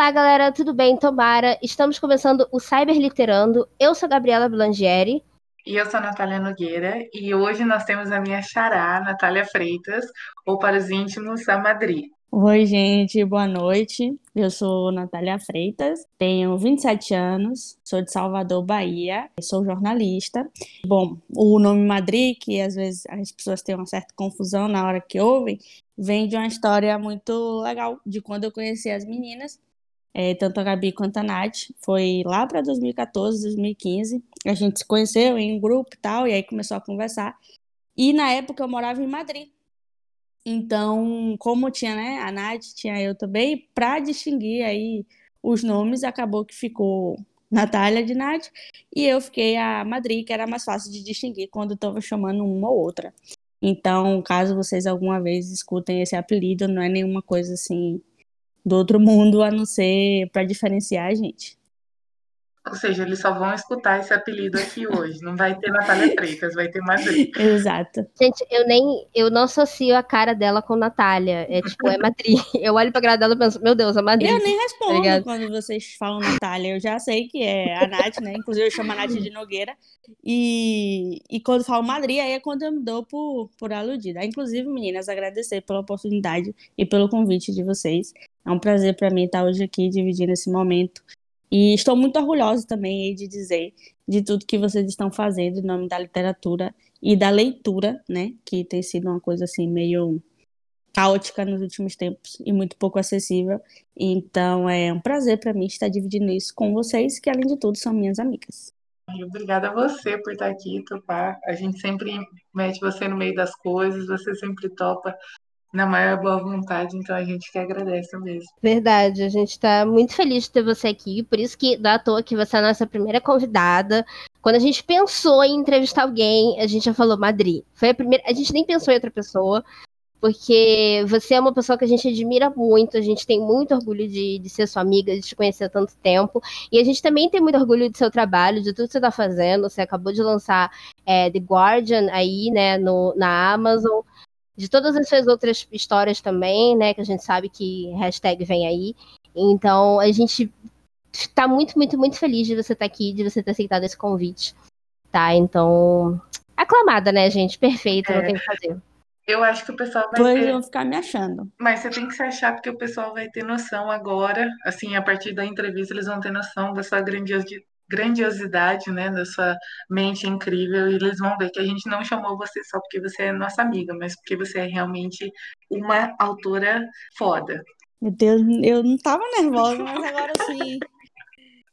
Olá, galera, tudo bem? Tomara. Estamos começando o Cyberliterando. Eu sou a Gabriela Blangieri. E eu sou a Natália Nogueira, e hoje nós temos a minha xará, Natália Freitas, ou para os íntimos, a Madri. Oi, gente, boa noite. Eu sou Natália Freitas, tenho 27 anos, sou de Salvador, Bahia, sou jornalista. Bom, o nome Madri, que às vezes as pessoas têm uma certa confusão na hora que ouvem, vem de uma história muito legal de quando eu conheci as meninas é, tanto a Gabi quanto a Nath. Foi lá para 2014, 2015. A gente se conheceu em um grupo e tal, e aí começou a conversar. E na época eu morava em Madrid. Então, como tinha, né, a Nath, tinha eu também, para distinguir aí os nomes, acabou que ficou Natália de Nath, e eu fiquei a Madrid, que era mais fácil de distinguir quando estava chamando uma ou outra. Então, caso vocês alguma vez escutem esse apelido, não é nenhuma coisa assim do outro mundo, a não ser para diferenciar a gente. Ou seja, eles só vão escutar esse apelido aqui hoje. Não vai ter Natália Freitas, vai ter Madri. Exato. Gente, eu nem eu não associo a cara dela com Natália. É tipo, é Madri. Eu olho pra cara dela e penso, meu Deus, a Madri. Eu nem respondo tá quando vocês falam Natália. Eu já sei que é a Nath, né? Inclusive eu chamo a Nath de Nogueira. E, e quando falo Madri, aí é quando eu me dou por, por aludida. Inclusive, meninas, agradecer pela oportunidade e pelo convite de vocês. É um prazer para mim estar hoje aqui dividindo esse momento. E estou muito orgulhosa também de dizer de tudo que vocês estão fazendo em nome da literatura e da leitura, né? Que tem sido uma coisa assim meio caótica nos últimos tempos e muito pouco acessível. Então é um prazer para mim estar dividindo isso com vocês, que além de tudo são minhas amigas. Obrigada a você por estar aqui, topar. A gente sempre mete você no meio das coisas, você sempre topa na maior boa vontade, então a gente que agradece mesmo. Verdade, a gente está muito feliz de ter você aqui, por isso que dá à toa que você é a nossa primeira convidada. Quando a gente pensou em entrevistar alguém, a gente já falou Madrid. Foi a primeira, a gente nem pensou em outra pessoa, porque você é uma pessoa que a gente admira muito, a gente tem muito orgulho de, de ser sua amiga, de te conhecer há tanto tempo, e a gente também tem muito orgulho do seu trabalho, de tudo que você está fazendo. Você acabou de lançar é, The Guardian aí, né, no, na Amazon de todas as suas outras histórias também, né? Que a gente sabe que hashtag vem aí. Então, a gente está muito, muito, muito feliz de você estar tá aqui, de você ter aceitado esse convite. Tá? Então, aclamada, né, gente? Perfeita, é. não tem o que fazer. Eu acho que o pessoal vai Depois ter... vão ficar me achando. Mas você tem que se achar porque o pessoal vai ter noção agora, assim, a partir da entrevista eles vão ter noção da sua grandiosidade, grandiosidade, né, da sua mente incrível, e eles vão ver que a gente não chamou você só porque você é nossa amiga, mas porque você é realmente uma autora foda. Meu Deus, eu não tava nervosa, mas agora sim.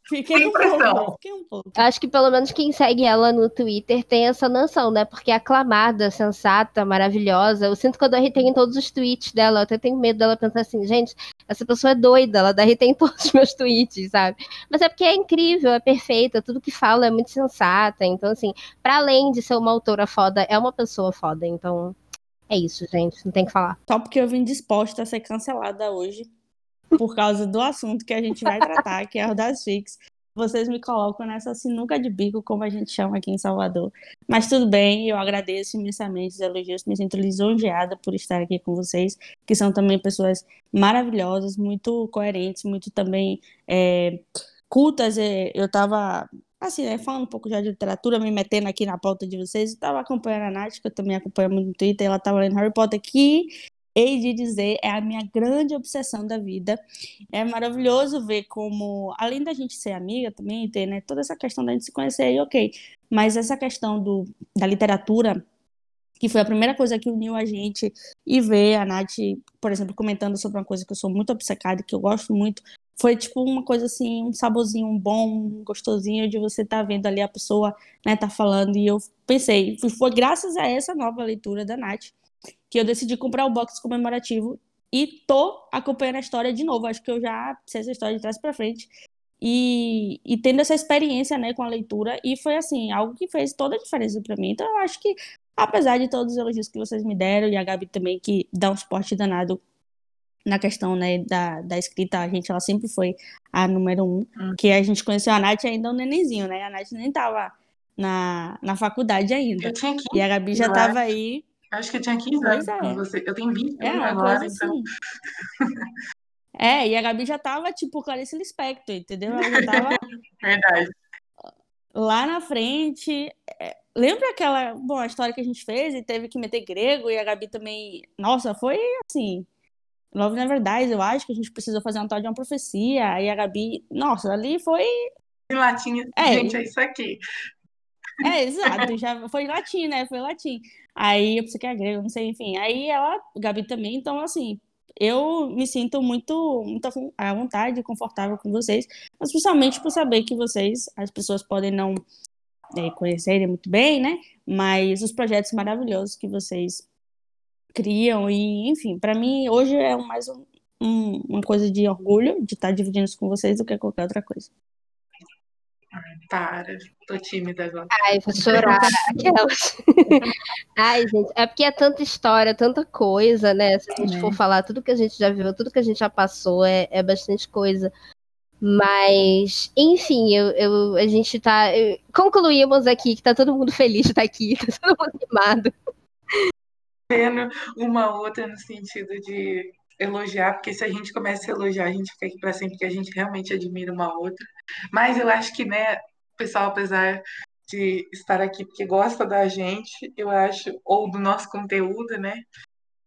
Fiquei um, pouco, fiquei um pouco. Acho que pelo menos quem segue ela no Twitter tem essa noção, né? Porque é aclamada, sensata, maravilhosa. Eu sinto que eu dou RT em todos os tweets dela. Eu até tenho medo dela pensar assim, gente, essa pessoa é doida, ela dá RT em todos os meus tweets, sabe? Mas é porque é incrível, é perfeita, tudo que fala é muito sensata. Então, assim, para além de ser uma autora foda, é uma pessoa foda. Então, é isso, gente. Não tem que falar. Só porque eu vim disposta a ser cancelada hoje por causa do assunto que a gente vai tratar, que é o das FIX. Vocês me colocam nessa sinuca de bico, como a gente chama aqui em Salvador. Mas tudo bem, eu agradeço imensamente os elogios, me sinto lisonjeada por estar aqui com vocês, que são também pessoas maravilhosas, muito coerentes, muito também é, cultas. Eu estava assim, né, falando um pouco já de literatura, me metendo aqui na pauta de vocês, estava acompanhando a Nath, que eu também acompanho muito no Twitter, ela estava lendo Harry Potter, que hei de dizer, é a minha grande obsessão da vida. É maravilhoso ver como, além da gente ser amiga também, ter né, toda essa questão da gente se conhecer aí, ok. Mas essa questão do, da literatura, que foi a primeira coisa que uniu a gente, e ver a Nath, por exemplo, comentando sobre uma coisa que eu sou muito obcecada que eu gosto muito, foi tipo uma coisa assim, um saborzinho bom, gostosinho de você estar tá vendo ali a pessoa, né, tá falando, e eu pensei, foi graças a essa nova leitura da Nath que eu decidi comprar o box comemorativo e tô acompanhando a história de novo. Acho que eu já sei essa história de trás para frente. e, e tendo essa experiência, né, com a leitura, e foi assim, algo que fez toda a diferença para mim. Então eu acho que, apesar de todos os elogios que vocês me deram, e a Gabi também, que dá um suporte danado na questão, né, da, da escrita, a gente, ela sempre foi a número um, hum. que a gente conheceu a Nath ainda um nenenzinho, né, a Nath nem tava na, na faculdade ainda. Eu tinha 15, e a Gabi já tava aí. Acho que eu tinha 15 anos é. você. Eu tenho 20 é, agora, então... Assim. É, e a Gabi já tava, tipo, Clarice Lispector, entendeu? Ela já tava... Verdade. Lá na frente... É... Lembra aquela, bom, a história que a gente fez e teve que meter grego e a Gabi também... Nossa, foi assim... Love Never Dies, eu acho que a gente precisou fazer um tal de uma profecia. E a Gabi... Nossa, ali foi... Em latim, é, gente, é isso aqui. É, exato, já foi latim, né? Foi latim. Aí eu pensei que é grego, não sei, enfim. Aí ela, Gabi também, então assim, eu me sinto muito, muito à vontade, confortável com vocês, mas principalmente por saber que vocês, as pessoas podem não é, conhecerem muito bem, né? Mas os projetos maravilhosos que vocês criam e, enfim, para mim hoje é mais um, um, uma coisa de orgulho de estar dividindo isso com vocês do que qualquer outra coisa. Para, tô tímida agora. Ai, vou chorar. Aquelas. Ai, gente, é porque é tanta história, tanta coisa, né? Se a gente é. for falar tudo que a gente já viu, tudo que a gente já passou, é, é bastante coisa. Mas, enfim, eu, eu, a gente tá. Eu, concluímos aqui que tá todo mundo feliz de estar aqui, tá todo mundo animado. Vendo uma outra no sentido de elogiar, porque se a gente começa a elogiar, a gente fica aqui para sempre, que a gente realmente admira uma outra. Mas eu acho que, né, o pessoal, apesar de estar aqui porque gosta da gente, eu acho, ou do nosso conteúdo, né?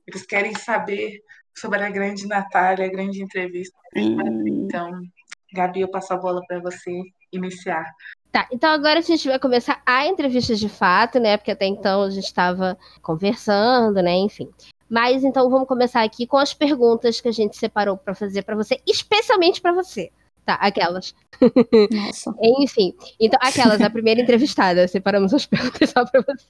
Eles querem saber sobre a grande Natália, a grande entrevista. Hum. Então, Gabi, eu passo a bola para você iniciar. Tá, então agora a gente vai começar a entrevista de fato, né? Porque até então a gente estava conversando, né? Enfim. Mas então vamos começar aqui com as perguntas que a gente separou para fazer para você, especialmente para você. Tá, aquelas. Nossa. Enfim, então aquelas, a primeira entrevistada, separamos as perguntas só para você.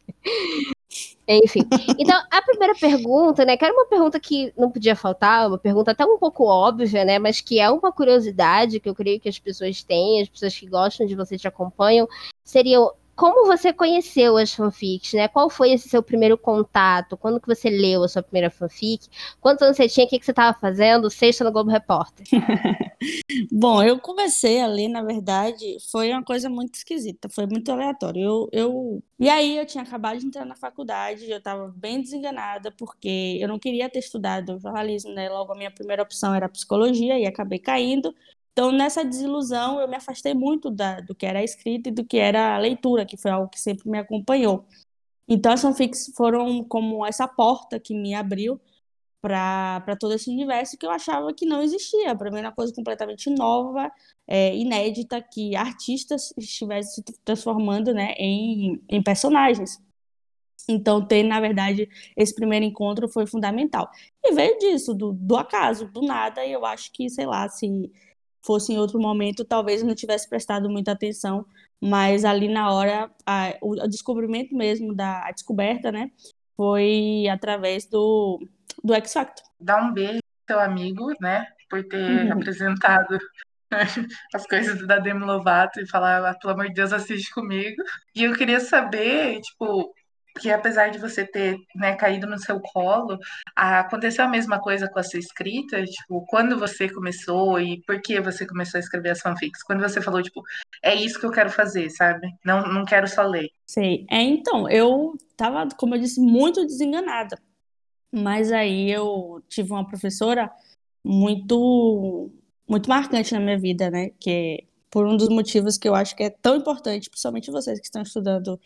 Enfim, então a primeira pergunta, né, que era uma pergunta que não podia faltar, uma pergunta até um pouco óbvia, né, mas que é uma curiosidade que eu creio que as pessoas têm, as pessoas que gostam de você te acompanham, seria como você conheceu as fanfics, né? Qual foi esse seu primeiro contato? Quando que você leu a sua primeira fanfic? Quantos anos você tinha? O que, que você estava fazendo? Sexta no Globo Repórter. Bom, eu comecei a ler, na verdade, foi uma coisa muito esquisita, foi muito aleatório. Eu, eu... E aí eu tinha acabado de entrar na faculdade, eu estava bem desenganada, porque eu não queria ter estudado jornalismo, né? Logo a minha primeira opção era psicologia e acabei caindo. Então, nessa desilusão, eu me afastei muito da, do que era a escrita e do que era a leitura, que foi algo que sempre me acompanhou. Então, as fanfics foram como essa porta que me abriu para todo esse universo que eu achava que não existia. Para mim, era uma coisa completamente nova, é, inédita, que artistas estivessem se transformando né, em, em personagens. Então, ter, na verdade, esse primeiro encontro foi fundamental. E veio disso, do, do acaso, do nada, e eu acho que, sei lá, se fosse em outro momento, talvez eu não tivesse prestado muita atenção, mas ali na hora, a, o, descobrimento mesmo da a descoberta, né, foi através do, do X Factor. Dá um beijo ao seu amigo, né, por ter uhum. apresentado as coisas da Demi Lovato e falar, ah, pelo amor de Deus, assiste comigo. E eu queria saber, tipo, que apesar de você ter né, caído no seu colo, aconteceu a mesma coisa com a sua escrita? Tipo, quando você começou e por que você começou a escrever as fanfics? Quando você falou, tipo, é isso que eu quero fazer, sabe? Não, não quero só ler. Sei. É, então, eu tava, como eu disse, muito desenganada. Mas aí eu tive uma professora muito muito marcante na minha vida, né? Que por um dos motivos que eu acho que é tão importante, principalmente vocês que estão estudando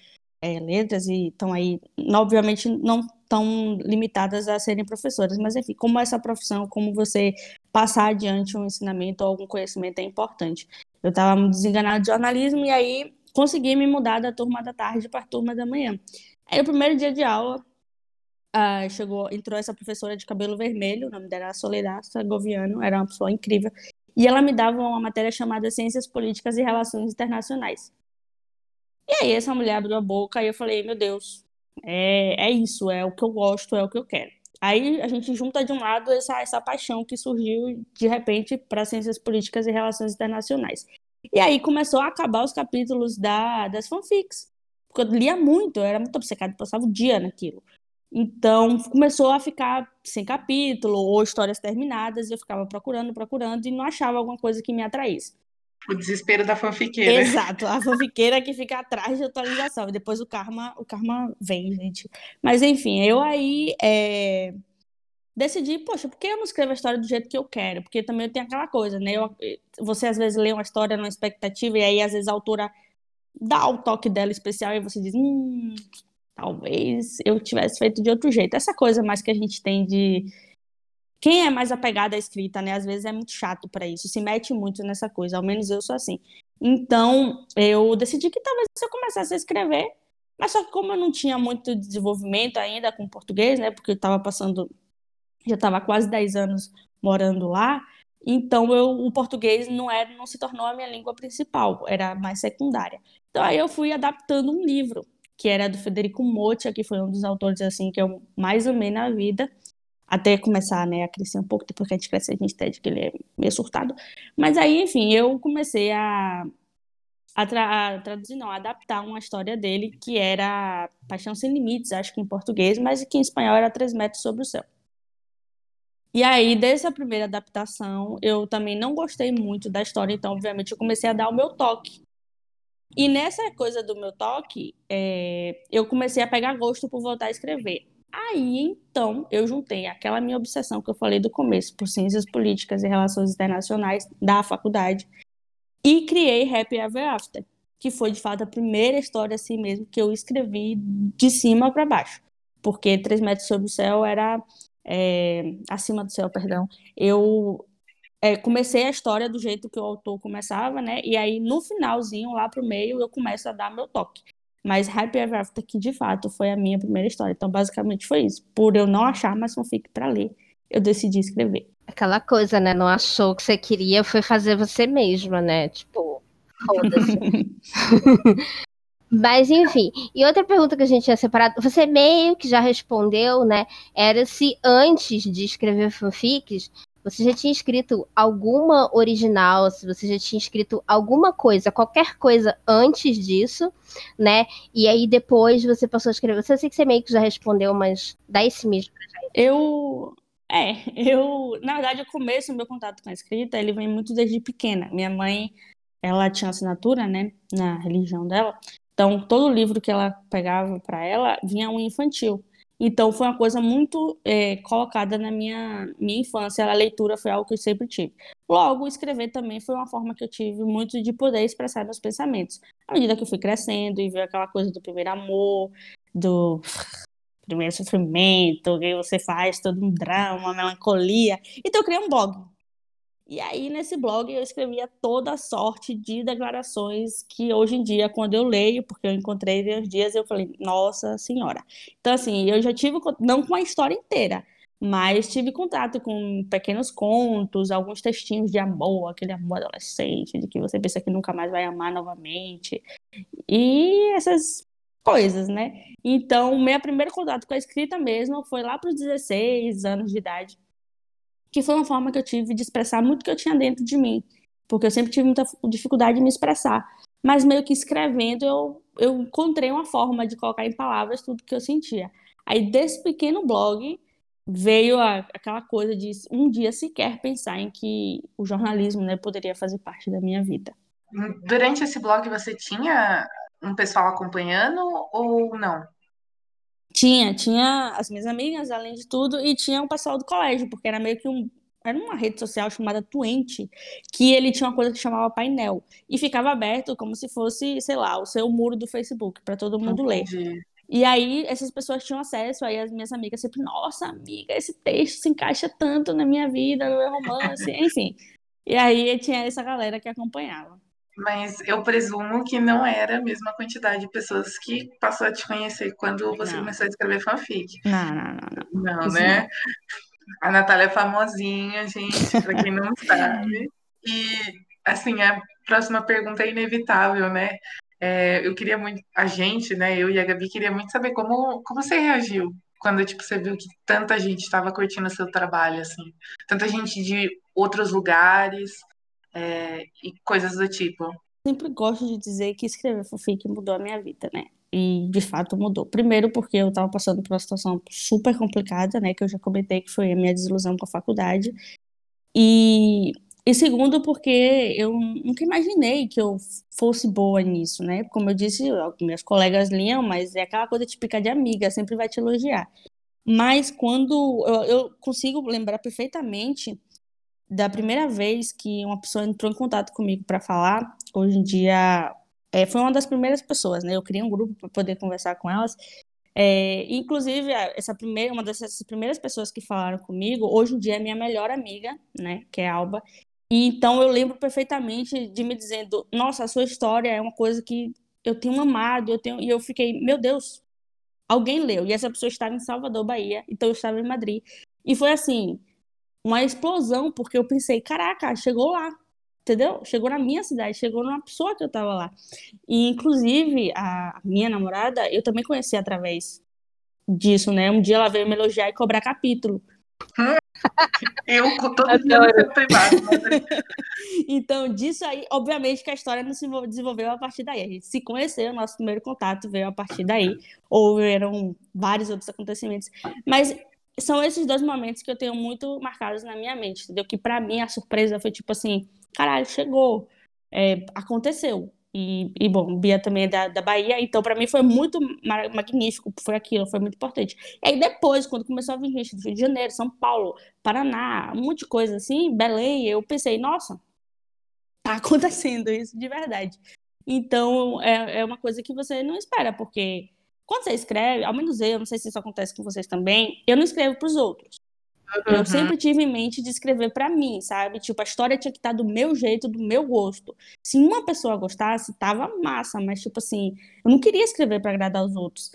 é, letras e estão aí, obviamente, não tão limitadas a serem professoras, mas enfim, como essa profissão, como você passar adiante um ensinamento ou algum conhecimento é importante. Eu estava desenganada de jornalismo e aí consegui me mudar da turma da tarde para a turma da manhã. Aí, o primeiro dia de aula, uh, chegou, entrou essa professora de cabelo vermelho, o nome dela era Soledad Segoviano, era uma pessoa incrível, e ela me dava uma matéria chamada Ciências Políticas e Relações Internacionais. E aí essa mulher abriu a boca e eu falei, meu Deus, é, é isso, é o que eu gosto, é o que eu quero. Aí a gente junta de um lado essa, essa paixão que surgiu de repente para ciências políticas e relações internacionais. E aí começou a acabar os capítulos da, das fanfics. Porque eu lia muito, eu era muito obcecada, passava o dia naquilo. Então começou a ficar sem capítulo ou histórias terminadas, e eu ficava procurando, procurando e não achava alguma coisa que me atraísse. O desespero da fanfiqueira. Exato, a fanfiqueira que fica atrás de atualização. E depois o karma, o karma vem, gente. Mas enfim, eu aí é... decidi, poxa, por que eu não escrevo a história do jeito que eu quero? Porque também tenho aquela coisa, né? Eu, você às vezes lê uma história numa expectativa e aí às vezes a autora dá o toque dela especial e você diz, hum, talvez eu tivesse feito de outro jeito. Essa coisa mais que a gente tem de quem é mais apegado à escrita, né? Às vezes é muito chato para isso, se mete muito nessa coisa, ao menos eu sou assim. Então, eu decidi que talvez eu começasse a escrever, mas só que como eu não tinha muito desenvolvimento ainda com português, né? Porque eu estava passando, já estava quase 10 anos morando lá, então eu, o português não era, não se tornou a minha língua principal, era mais secundária. Então aí eu fui adaptando um livro que era do Federico Motta, que foi um dos autores assim que eu mais amei na vida, até começar né, a crescer um pouco, depois que a gente cresce, a gente entende que ele é meio surtado. Mas aí, enfim, eu comecei a, a, tra a traduzir, não, a adaptar uma história dele que era Paixão Sem Limites, acho que em português, mas que em espanhol era Três Metros Sobre o Céu. E aí, dessa primeira adaptação, eu também não gostei muito da história, então, obviamente, eu comecei a dar o meu toque. E nessa coisa do meu toque, é, eu comecei a pegar gosto por voltar a escrever. Aí, então, eu juntei aquela minha obsessão que eu falei do começo, por ciências políticas e relações internacionais da faculdade, e criei Happy Ever After, que foi, de fato, a primeira história assim mesmo que eu escrevi de cima para baixo. Porque Três Metros Sobre o Céu era... É, acima do céu, perdão. Eu é, comecei a história do jeito que o autor começava, né? E aí, no finalzinho, lá pro meio, eu começo a dar meu toque. Mas Happy Ever After, que de fato foi a minha primeira história. Então, basicamente foi isso. Por eu não achar mais fanfic para ler, eu decidi escrever. Aquela coisa, né? Não achou o que você queria, foi fazer você mesma, né? Tipo, foda-se. Mas enfim, e outra pergunta que a gente tinha separado, você meio que já respondeu, né? Era se antes de escrever fanfics, você já tinha escrito alguma original, se você já tinha escrito alguma coisa, qualquer coisa antes disso, né? E aí depois você passou a escrever. Você sei que você meio que já respondeu, mas dá esse mesmo pra gente. Eu. É, eu. Na verdade, o começo do meu contato com a escrita, ele vem muito desde pequena. Minha mãe, ela tinha assinatura, né, na religião dela. Então, todo livro que ela pegava para ela vinha um infantil. Então, foi uma coisa muito é, colocada na minha, minha infância. A leitura foi algo que eu sempre tive. Logo, escrever também foi uma forma que eu tive muito de poder expressar meus pensamentos. À medida que eu fui crescendo e vi aquela coisa do primeiro amor, do primeiro sofrimento, que você faz todo um drama, uma melancolia. Então, eu criei um blog. E aí, nesse blog, eu escrevia toda sorte de declarações que hoje em dia, quando eu leio, porque eu encontrei uns dias, eu falei, nossa senhora. Então, assim, eu já tive, não com a história inteira, mas tive contato com pequenos contos, alguns textinhos de amor, aquele amor adolescente, de que você pensa que nunca mais vai amar novamente, e essas coisas, né? Então, meu primeiro contato com a escrita mesmo foi lá para os 16 anos de idade que foi uma forma que eu tive de expressar muito que eu tinha dentro de mim, porque eu sempre tive muita dificuldade de me expressar. Mas meio que escrevendo, eu, eu encontrei uma forma de colocar em palavras tudo que eu sentia. Aí desse pequeno blog veio a, aquela coisa de um dia sequer pensar em que o jornalismo né, poderia fazer parte da minha vida. Durante esse blog você tinha um pessoal acompanhando ou não? Tinha, tinha as minhas amigas, além de tudo, e tinha o pessoal do colégio, porque era meio que um. Era uma rede social chamada Tuente, que ele tinha uma coisa que chamava painel. E ficava aberto como se fosse, sei lá, o seu muro do Facebook, para todo mundo ler. E aí, essas pessoas tinham acesso, aí as minhas amigas sempre, nossa, amiga, esse texto se encaixa tanto na minha vida, no meu romance, enfim. E aí tinha essa galera que acompanhava. Mas eu presumo que não era a mesma quantidade de pessoas que passou a te conhecer quando você não. começou a escrever fanfic. Não, não, não. Não, não né? Não. A Natália é famosinha, gente, para quem não sabe. E, assim, a próxima pergunta é inevitável, né? É, eu queria muito, a gente, né, eu e a Gabi, queria muito saber como, como você reagiu quando, tipo, você viu que tanta gente estava curtindo o seu trabalho, assim. Tanta gente de outros lugares, é, e coisas do tipo. Sempre gosto de dizer que escrever fanfic mudou a minha vida, né? E de fato mudou. Primeiro porque eu tava passando por uma situação super complicada, né? Que eu já comentei que foi a minha desilusão com a faculdade. E, e segundo porque eu nunca imaginei que eu fosse boa nisso, né? Como eu disse, minhas colegas liam, mas é aquela coisa típica de amiga, sempre vai te elogiar. Mas quando eu, eu consigo lembrar perfeitamente da primeira vez que uma pessoa entrou em contato comigo para falar, hoje em dia é, foi uma das primeiras pessoas, né? Eu criei um grupo para poder conversar com elas. É, inclusive, essa primeira, uma dessas primeiras pessoas que falaram comigo, hoje em dia é minha melhor amiga, né? Que é a Alba. E então eu lembro perfeitamente de me dizendo: Nossa, a sua história é uma coisa que eu tenho amado, eu tenho. E eu fiquei, meu Deus, alguém leu. E essa pessoa estava em Salvador, Bahia, então eu estava em Madrid. E foi assim, uma explosão, porque eu pensei, caraca, chegou lá, entendeu? Chegou na minha cidade, chegou numa pessoa que eu estava lá. E, inclusive, a minha namorada, eu também conheci através disso, né? Um dia ela veio me elogiar e cobrar capítulo. Eu com todo mundo privado. Mas... então, disso aí, obviamente que a história não se desenvolveu a partir daí. A gente se conheceu, nosso primeiro contato veio a partir daí. Houveram vários outros acontecimentos. Mas são esses dois momentos que eu tenho muito marcados na minha mente, entendeu? Que para mim a surpresa foi tipo assim, caralho, chegou, é, aconteceu. E, e, bom, Bia também é da, da Bahia, então para mim foi muito magnífico, foi aquilo, foi muito importante. E aí depois, quando começou a vir gente do Rio de Janeiro, São Paulo, Paraná, um monte de coisa assim, Belém, eu pensei, nossa, tá acontecendo isso de verdade. Então é, é uma coisa que você não espera, porque quando você escreve, ao menos eu, não sei se isso acontece com vocês também, eu não escrevo para os outros. Uhum. Eu sempre tive em mente de escrever para mim, sabe? Tipo, a história tinha que estar do meu jeito, do meu gosto. Se uma pessoa gostasse, tava massa, mas tipo assim, eu não queria escrever para agradar os outros.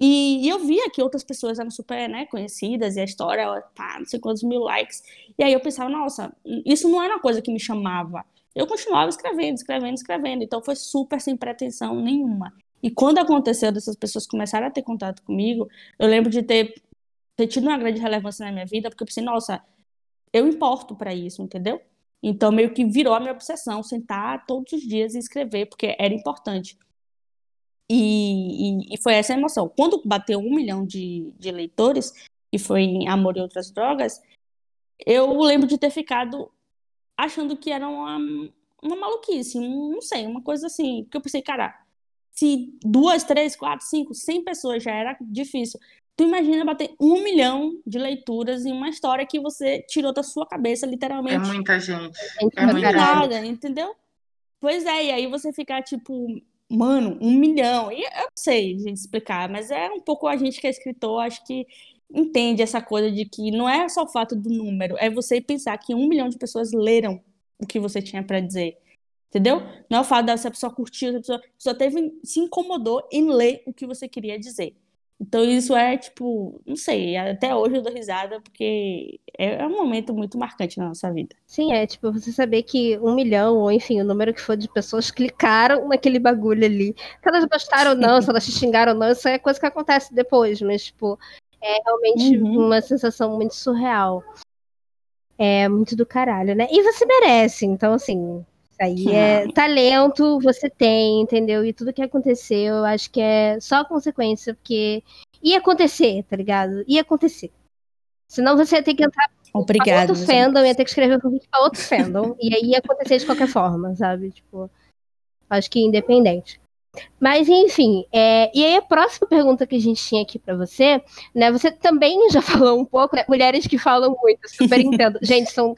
E, e, eu via que outras pessoas eram super, né, conhecidas e a história, pá, não sei quantos mil likes. E aí eu pensava, nossa, isso não era uma coisa que me chamava. Eu continuava escrevendo, escrevendo, escrevendo. Então foi super sem pretensão nenhuma. E quando aconteceu dessas pessoas começarem a ter contato comigo, eu lembro de ter ter tido uma grande relevância na minha vida, porque eu pensei, nossa, eu importo para isso, entendeu? Então, meio que virou a minha obsessão, sentar todos os dias e escrever, porque era importante. E, e, e foi essa a emoção. Quando bateu um milhão de, de leitores, e foi em Amor e Outras Drogas, eu lembro de ter ficado achando que era uma, uma maluquice, um, não sei, uma coisa assim. Porque eu pensei, cara, se duas, três, quatro, cinco, cem pessoas já era difícil. Tu imagina bater um milhão de leituras em uma história que você tirou da sua cabeça, literalmente. É muita gente. É, é muita nada, gente. entendeu? Pois é, e aí você ficar tipo, mano, um milhão. E eu não sei, gente, explicar, mas é um pouco a gente que é escritor, acho que entende essa coisa de que não é só o fato do número, é você pensar que um milhão de pessoas leram o que você tinha para dizer. Entendeu? Não é o fato se a pessoa curtiu, se a pessoa, pessoa teve, se incomodou em ler o que você queria dizer. Então isso é tipo, não sei, até hoje eu dou risada porque é, é um momento muito marcante na nossa vida. Sim, é tipo você saber que um milhão, ou enfim, o número que for de pessoas clicaram naquele bagulho ali. Se elas gostaram ou não, se elas te xingaram ou não, isso é coisa que acontece depois, mas tipo, é realmente uhum. uma sensação muito surreal. É muito do caralho, né? E você merece, então assim, aí é talento, você tem, entendeu? E tudo que aconteceu, eu acho que é só consequência, porque ia acontecer, tá ligado? Ia acontecer. Senão você ia ter que entrar Obrigada, pra outro fandom, ia ter que escrever um pra outro fandom, e aí ia acontecer de qualquer forma, sabe? Tipo, acho que independente. Mas enfim, é, e aí a próxima pergunta que a gente tinha aqui para você, né? Você também já falou um pouco, né? Mulheres que falam muito, super entendo. gente, são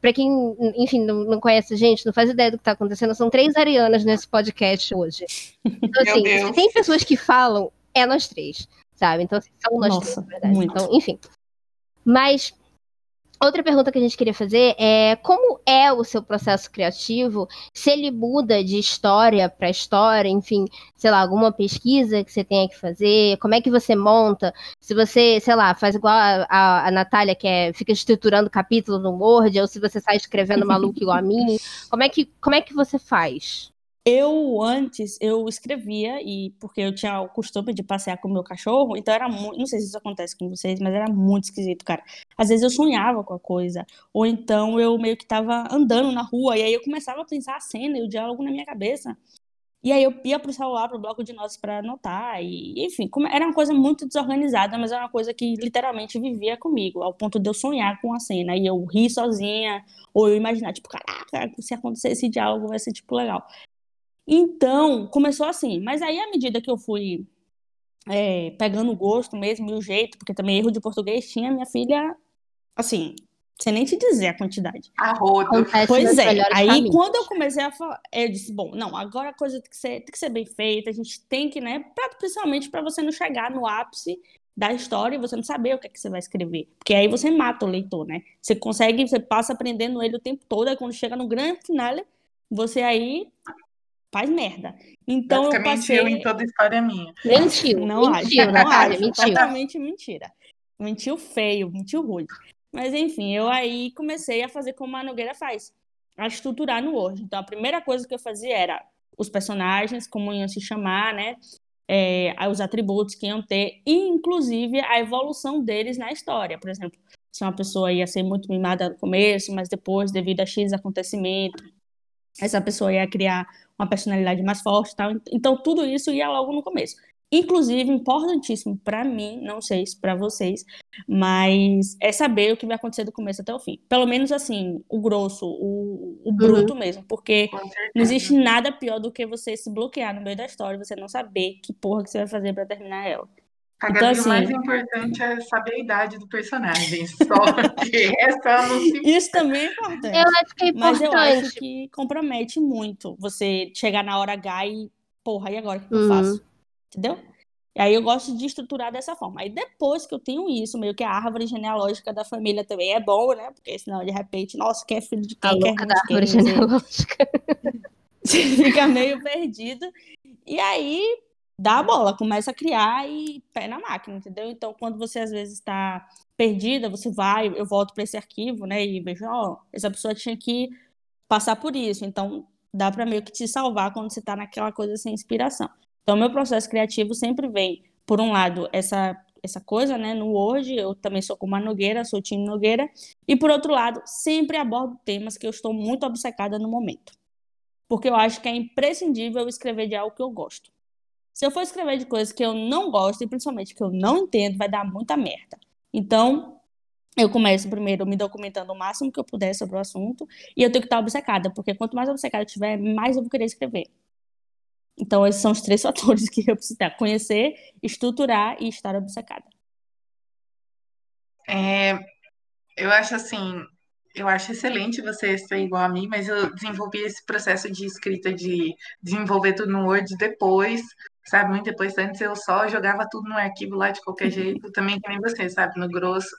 Pra quem, enfim, não, não, conhece a gente, não faz ideia do que tá acontecendo, são três arianas nesse podcast hoje. Então, assim, se tem pessoas que falam, é nós três, sabe? Então, assim, são nós Nossa, três, na verdade. Muito. Então, enfim. Mas Outra pergunta que a gente queria fazer é como é o seu processo criativo? Se ele muda de história para história, enfim, sei lá, alguma pesquisa que você tenha que fazer, como é que você monta? Se você, sei lá, faz igual a, a, a Natália, que é, fica estruturando capítulo no Word, ou se você sai escrevendo maluco igual a mim, como é que, como é que você faz? Eu antes eu escrevia e porque eu tinha o costume de passear com o meu cachorro, então era muito, não sei se isso acontece com vocês, mas era muito esquisito, cara. Às vezes eu sonhava com a coisa, ou então eu meio que tava andando na rua e aí eu começava a pensar a cena e o diálogo na minha cabeça. E aí eu ia pro celular, pro bloco de notas para anotar e enfim, era uma coisa muito desorganizada, mas era uma coisa que literalmente vivia comigo, ao ponto de eu sonhar com a cena e eu rir sozinha, ou eu imaginar tipo, caraca, se acontecer esse diálogo vai ser tipo legal. Então, começou assim. Mas aí, à medida que eu fui é, pegando o gosto mesmo e o jeito, porque também erro de português tinha, minha filha, assim, sem nem te dizer a quantidade. Arrodo. Pois é. Aí, quando eu comecei a falar, eu disse, bom, não, agora a coisa tem que ser, tem que ser bem feita, a gente tem que, né, pra, principalmente para você não chegar no ápice da história e você não saber o que é que você vai escrever. Porque aí você mata o leitor, né? Você consegue, você passa aprendendo ele o tempo todo, aí quando chega no grande final, você aí faz merda. Então eu passei... em toda história minha. Mentiu, não mentiu, acho, não acho, mentiu. totalmente mentira. Mentiu feio, mentiu rude. Mas enfim, eu aí comecei a fazer como a Nogueira faz, a estruturar no Word. Então a primeira coisa que eu fazia era os personagens, como iam se chamar, né? É, os atributos que iam ter, e inclusive a evolução deles na história. Por exemplo, se uma pessoa ia ser muito mimada no começo, mas depois, devido a X acontecimento, essa pessoa ia criar uma personalidade mais forte tal. Então, tudo isso ia logo no começo. Inclusive, importantíssimo para mim, não sei se para vocês, mas é saber o que vai acontecer do começo até o fim. Pelo menos assim, o grosso, o, o bruto uhum. mesmo, porque não existe nada pior do que você se bloquear no meio da história e você não saber que porra que você vai fazer para terminar ela. A então, assim, o mais importante é saber a idade do personagem, só que essa não se... Isso também é importante. Eu acho que é importante. Mas eu acho que compromete muito você chegar na hora H e, porra, e agora o que eu uhum. faço? Entendeu? E aí eu gosto de estruturar dessa forma. Aí depois que eu tenho isso, meio que a árvore genealógica da família também é bom, né? Porque senão, de repente, nossa, quem é filho de quem? A louca da árvore genealógica. Você fica meio perdido. E aí, dá a bola, começa a criar e pé na máquina, entendeu? Então, quando você às vezes está perdida, você vai, eu volto para esse arquivo, né, e vejo, ó, oh, essa pessoa tinha que passar por isso, então dá para meio que te salvar quando você está naquela coisa sem inspiração. Então, meu processo criativo sempre vem, por um lado, essa essa coisa, né, no Word, eu também sou como a Nogueira, sou time Nogueira, e por outro lado, sempre abordo temas que eu estou muito obcecada no momento. Porque eu acho que é imprescindível escrever de algo que eu gosto. Se eu for escrever de coisas que eu não gosto e principalmente que eu não entendo, vai dar muita merda. Então, eu começo primeiro me documentando o máximo que eu puder sobre o assunto e eu tenho que estar obcecada, porque quanto mais obcecada eu tiver, mais eu vou querer escrever. Então, esses são os três fatores que eu preciso ter: conhecer, estruturar e estar obcecada. É, eu acho assim, eu acho excelente você ser igual a mim, mas eu desenvolvi esse processo de escrita de desenvolver tudo no Word depois, sabe? Muito depois, antes eu só jogava tudo no arquivo lá de qualquer jeito, também que nem você, sabe? No grosso,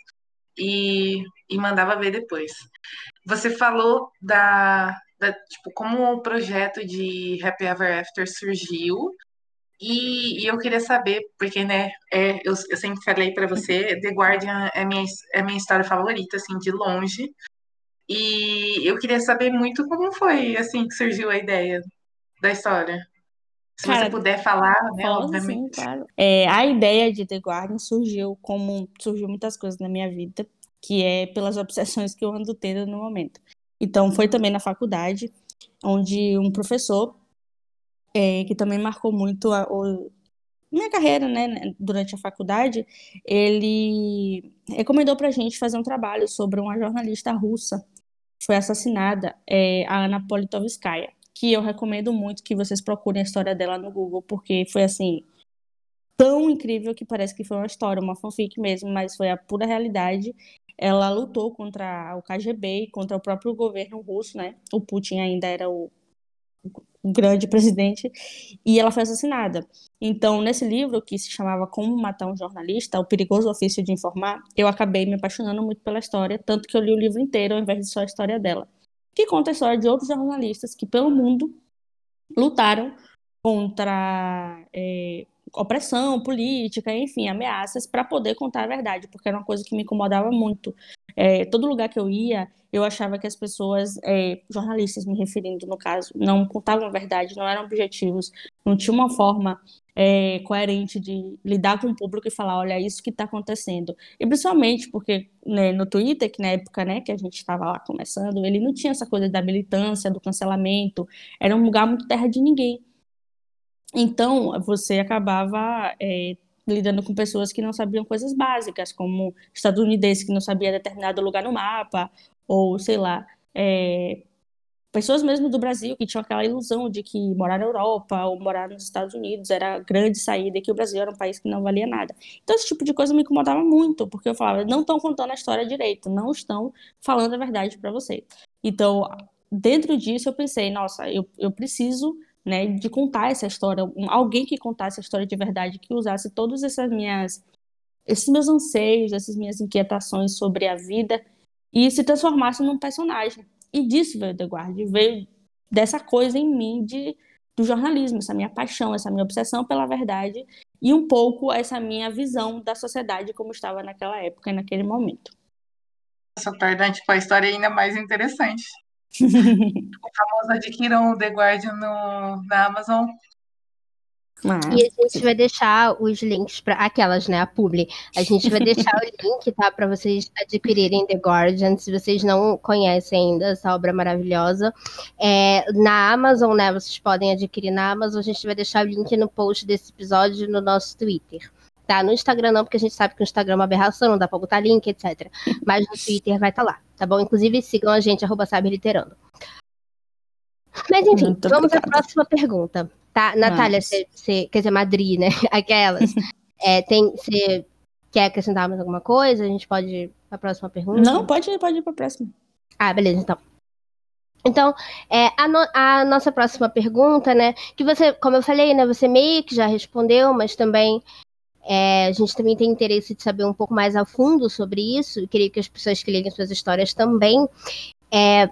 e, e mandava ver depois. Você falou da, da, tipo, como o projeto de Happy Ever After surgiu, e, e eu queria saber, porque, né, é, eu, eu sempre falei para você, The Guardian é minha, é minha história favorita, assim, de longe, e eu queria saber muito como foi, assim, que surgiu a ideia da história. Se Cara, você puder falar, né, obviamente. Sim, claro. É, a ideia de The Guardian surgiu como surgiu muitas coisas na minha vida, que é pelas obsessões que eu ando tendo no momento. Então, foi também na faculdade, onde um professor, é, que também marcou muito a, o, minha carreira, né, durante a faculdade, ele recomendou para a gente fazer um trabalho sobre uma jornalista russa que foi assassinada, é, a Ana Politovskaya que eu recomendo muito que vocês procurem a história dela no Google, porque foi assim tão incrível que parece que foi uma história, uma fanfic mesmo, mas foi a pura realidade. Ela lutou contra o KGB e contra o próprio governo russo, né? O Putin ainda era o, o grande presidente, e ela foi assassinada. Então, nesse livro, que se chamava Como Matar um Jornalista, O Perigoso Ofício de Informar, eu acabei me apaixonando muito pela história, tanto que eu li o livro inteiro ao invés de só a história dela que conta a história de outros jornalistas que, pelo mundo, lutaram contra é, opressão política, enfim, ameaças para poder contar a verdade, porque era uma coisa que me incomodava muito. É, todo lugar que eu ia, eu achava que as pessoas, é, jornalistas me referindo no caso, não contavam a verdade, não eram objetivos, não tinha uma forma é, coerente de lidar com o público e falar, olha, é isso que está acontecendo. E principalmente porque né, no Twitter, que na época né, que a gente estava lá começando, ele não tinha essa coisa da militância, do cancelamento, era um lugar muito terra de ninguém. Então, você acabava é, lidando com pessoas que não sabiam coisas básicas, como estadunidense que não sabia determinado lugar no mapa, ou sei lá, é, pessoas mesmo do Brasil que tinham aquela ilusão de que morar na Europa ou morar nos Estados Unidos era a grande saída e que o Brasil era um país que não valia nada. Então, esse tipo de coisa me incomodava muito, porque eu falava, não estão contando a história direito, não estão falando a verdade para você. Então, dentro disso, eu pensei, nossa, eu, eu preciso né, de contar essa história, alguém que contasse a história de verdade, que usasse todas essas minhas, esses meus anseios, essas minhas inquietações sobre a vida e se transformasse num personagem. E disso veio The Guard, veio dessa coisa em mim de do jornalismo, essa minha paixão, essa minha obsessão pela verdade e um pouco essa minha visão da sociedade como estava naquela época e naquele momento. Nossa, torna tipo, a história ainda mais interessante. o famoso adquiram o The Guardian no, na Amazon. Ah, e a gente vai deixar os links para aquelas, né, a publi. A gente vai deixar o link, tá, para vocês adquirirem The Guardian, se vocês não conhecem ainda essa obra maravilhosa. É, na Amazon, né, vocês podem adquirir na Amazon. A gente vai deixar o link no post desse episódio no nosso Twitter. Tá? No Instagram não, porque a gente sabe que o Instagram é uma aberração, não dá pra botar link, etc. Mas no Twitter vai estar tá lá tá bom? Inclusive, sigam a gente, arroba sabe literando. Mas enfim, Muito vamos obrigada. à próxima pergunta, tá? Natália, você, quer dizer, Madri, né? Aquelas. é, tem, você quer acrescentar mais alguma coisa? A gente pode ir para a próxima pergunta? Não, pode ir, pode ir para a próxima. Ah, beleza, então. Então, é, a, no, a, nossa próxima pergunta, né? Que você, como eu falei, né? Você meio que já respondeu, mas também é, a gente também tem interesse de saber um pouco mais a fundo sobre isso, queria que as pessoas que ligam suas histórias também. É,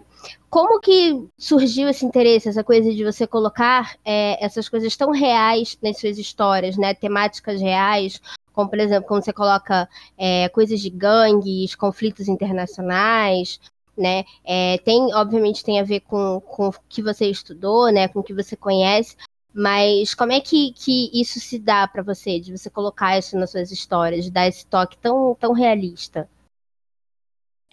como que surgiu esse interesse, essa coisa de você colocar é, essas coisas tão reais nas suas histórias, né? Temáticas reais, como por exemplo, quando você coloca é, coisas de gangues, conflitos internacionais, né? É, tem, obviamente, tem a ver com, com o que você estudou, né? Com o que você conhece, mas como é que, que isso se dá para você, de você colocar isso nas suas histórias, de dar esse toque tão, tão realista?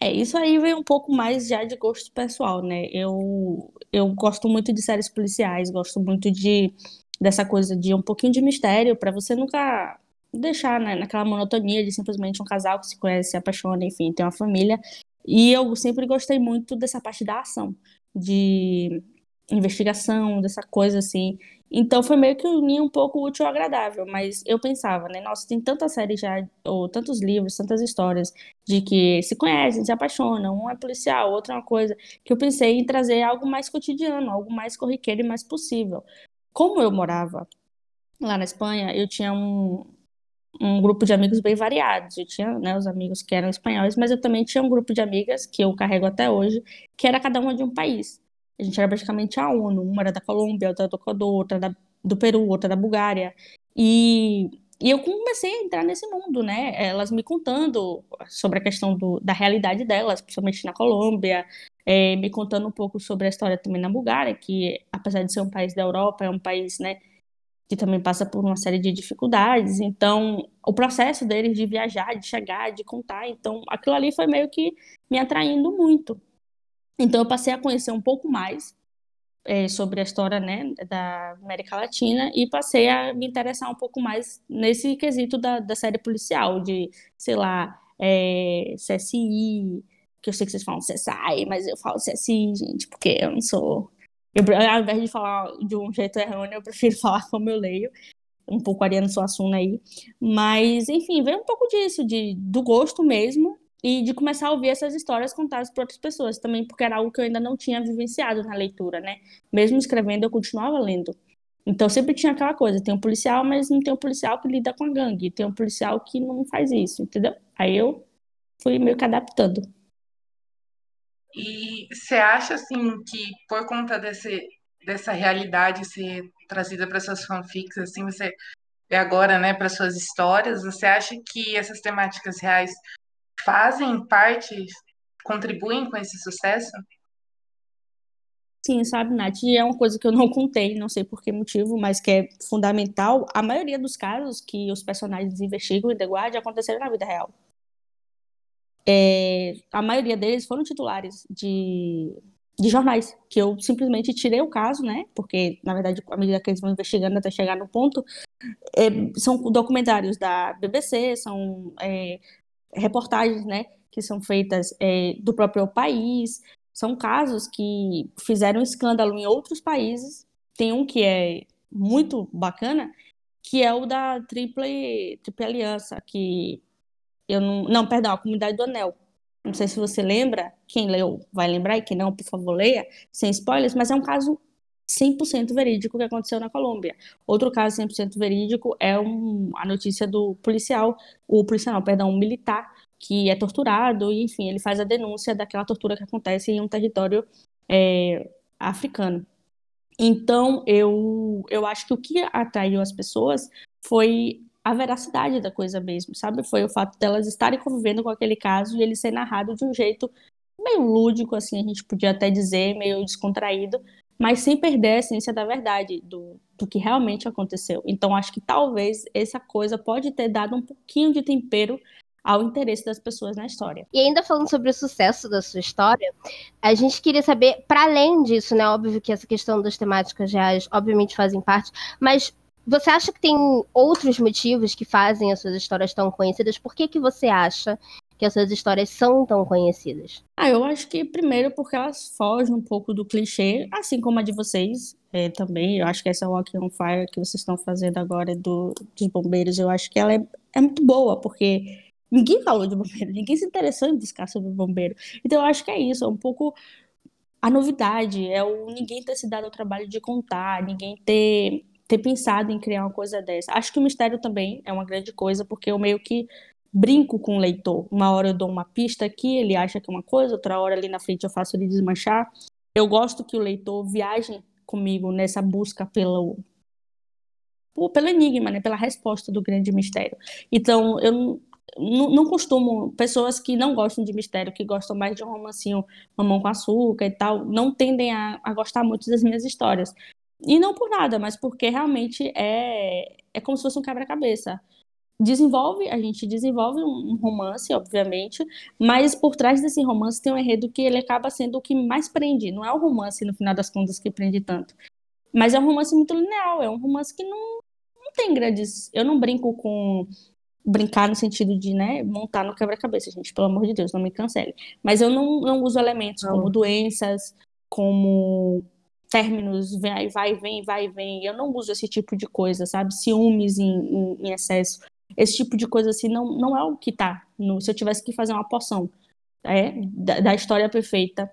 É, isso aí vem um pouco mais já de gosto pessoal, né? Eu, eu gosto muito de séries policiais, gosto muito de dessa coisa de um pouquinho de mistério, para você nunca deixar né, naquela monotonia de simplesmente um casal que se conhece, se apaixona, enfim, tem uma família. E eu sempre gostei muito dessa parte da ação, de investigação, dessa coisa assim. Então foi meio que unir um pouco útil ao agradável, mas eu pensava, né, nossa, tem tanta série já, ou tantos livros, tantas histórias de que se conhecem, se apaixonam, um é policial, outro é uma coisa, que eu pensei em trazer algo mais cotidiano, algo mais corriqueiro e mais possível. Como eu morava lá na Espanha, eu tinha um, um grupo de amigos bem variados. Eu tinha né, os amigos que eram espanhóis, mas eu também tinha um grupo de amigas, que eu carrego até hoje, que era cada uma de um país. A gente era praticamente a ONU. Uma era da Colômbia, outra do Equador, outra da, do Peru, outra da Bulgária. E, e eu comecei a entrar nesse mundo, né? Elas me contando sobre a questão do, da realidade delas, principalmente na Colômbia, é, me contando um pouco sobre a história também na Bulgária, que apesar de ser um país da Europa, é um país, né? que também passa por uma série de dificuldades. Então, o processo deles de viajar, de chegar, de contar, então aquilo ali foi meio que me atraindo muito. Então eu passei a conhecer um pouco mais é, sobre a história né, da América Latina e passei a me interessar um pouco mais nesse quesito da, da série policial, de, sei lá, é, CSI, que eu sei que vocês falam CSI, mas eu falo CSI, gente, porque eu não sou. Eu, ao invés de falar de um jeito errôneo, eu prefiro falar como eu leio. Um pouco Ariana Suassuna aí. Mas, enfim, vem um pouco disso, de, do gosto mesmo e de começar a ouvir essas histórias contadas por outras pessoas também, porque era algo que eu ainda não tinha vivenciado na leitura, né? Mesmo escrevendo, eu continuava lendo. Então sempre tinha aquela coisa, tem um policial, mas não tem um policial que lida com a gangue, tem um policial que não faz isso, entendeu? Aí eu fui meio que adaptando. E você acha assim que por conta desse, dessa realidade ser trazida para essas fanfics, assim, você agora, né, para suas histórias, você acha que essas temáticas reais fazem parte, contribuem com esse sucesso? Sim, sabe, Nath? E é uma coisa que eu não contei, não sei por que motivo, mas que é fundamental. A maioria dos casos que os personagens investigam em The Guardian aconteceram na vida real. É, a maioria deles foram titulares de, de jornais, que eu simplesmente tirei o caso, né? Porque, na verdade, à medida que eles vão investigando até chegar no ponto, é, são documentários da BBC, são é, reportagens, né? Que são feitas é, do próprio país, são casos que fizeram escândalo em outros países. Tem um que é muito bacana, que é o da Triple, Triple Aliança, que eu não, não, perdão, a Comunidade do Anel. Não sei se você lembra, quem leu vai lembrar, e quem não, por favor, leia, sem spoilers, mas é um caso 100% verídico que aconteceu na Colômbia. Outro caso 100% verídico é um, a notícia do policial, o policial, perdão, um militar que é torturado, e enfim, ele faz a denúncia daquela tortura que acontece em um território é, africano. Então, eu, eu acho que o que atraiu as pessoas foi a veracidade da coisa mesmo, sabe? Foi o fato delas estarem convivendo com aquele caso e ele ser narrado de um jeito meio lúdico, assim, a gente podia até dizer, meio descontraído, mas sem perder a essência da verdade, do, do que realmente aconteceu. Então, acho que talvez essa coisa pode ter dado um pouquinho de tempero ao interesse das pessoas na história. E ainda falando sobre o sucesso da sua história, a gente queria saber, para além disso, né? Óbvio que essa questão das temáticas reais, obviamente, fazem parte, mas você acha que tem outros motivos que fazem as suas histórias tão conhecidas? Por que, que você acha que as suas histórias são tão conhecidas? Ah, eu acho que primeiro porque elas fogem um pouco do clichê, assim como a de vocês é, também. Eu acho que essa Walking on Fire que vocês estão fazendo agora do, dos bombeiros, eu acho que ela é, é muito boa, porque Ninguém falou de bombeiro, ninguém se interessou em buscar sobre bombeiro. Então eu acho que é isso, é um pouco a novidade, é o ninguém ter se dado o trabalho de contar, ninguém ter, ter pensado em criar uma coisa dessa. Acho que o mistério também é uma grande coisa, porque eu meio que brinco com o leitor. Uma hora eu dou uma pista aqui, ele acha que é uma coisa, outra hora ali na frente eu faço ele desmanchar. Eu gosto que o leitor viaje comigo nessa busca pelo, pelo enigma, né? pela resposta do grande mistério. Então, eu não, não costumo, pessoas que não gostam de mistério, que gostam mais de um romancinho mamão com açúcar e tal, não tendem a, a gostar muito das minhas histórias. E não por nada, mas porque realmente é, é como se fosse um quebra-cabeça. Desenvolve, a gente desenvolve um romance, obviamente, mas por trás desse romance tem um enredo que ele acaba sendo o que mais prende. Não é o romance, no final das contas, que prende tanto. Mas é um romance muito linear, é um romance que não, não tem grandes. Eu não brinco com brincar no sentido de, né, montar no quebra-cabeça, gente, pelo amor de Deus, não me cancele. Mas eu não, não uso elementos não. como doenças, como términos, vai, vai, vem, vai, vem. Eu não uso esse tipo de coisa, sabe? Ciúmes em, em, em excesso. Esse tipo de coisa, assim, não, não é o que tá. No, se eu tivesse que fazer uma poção é, da, da história perfeita,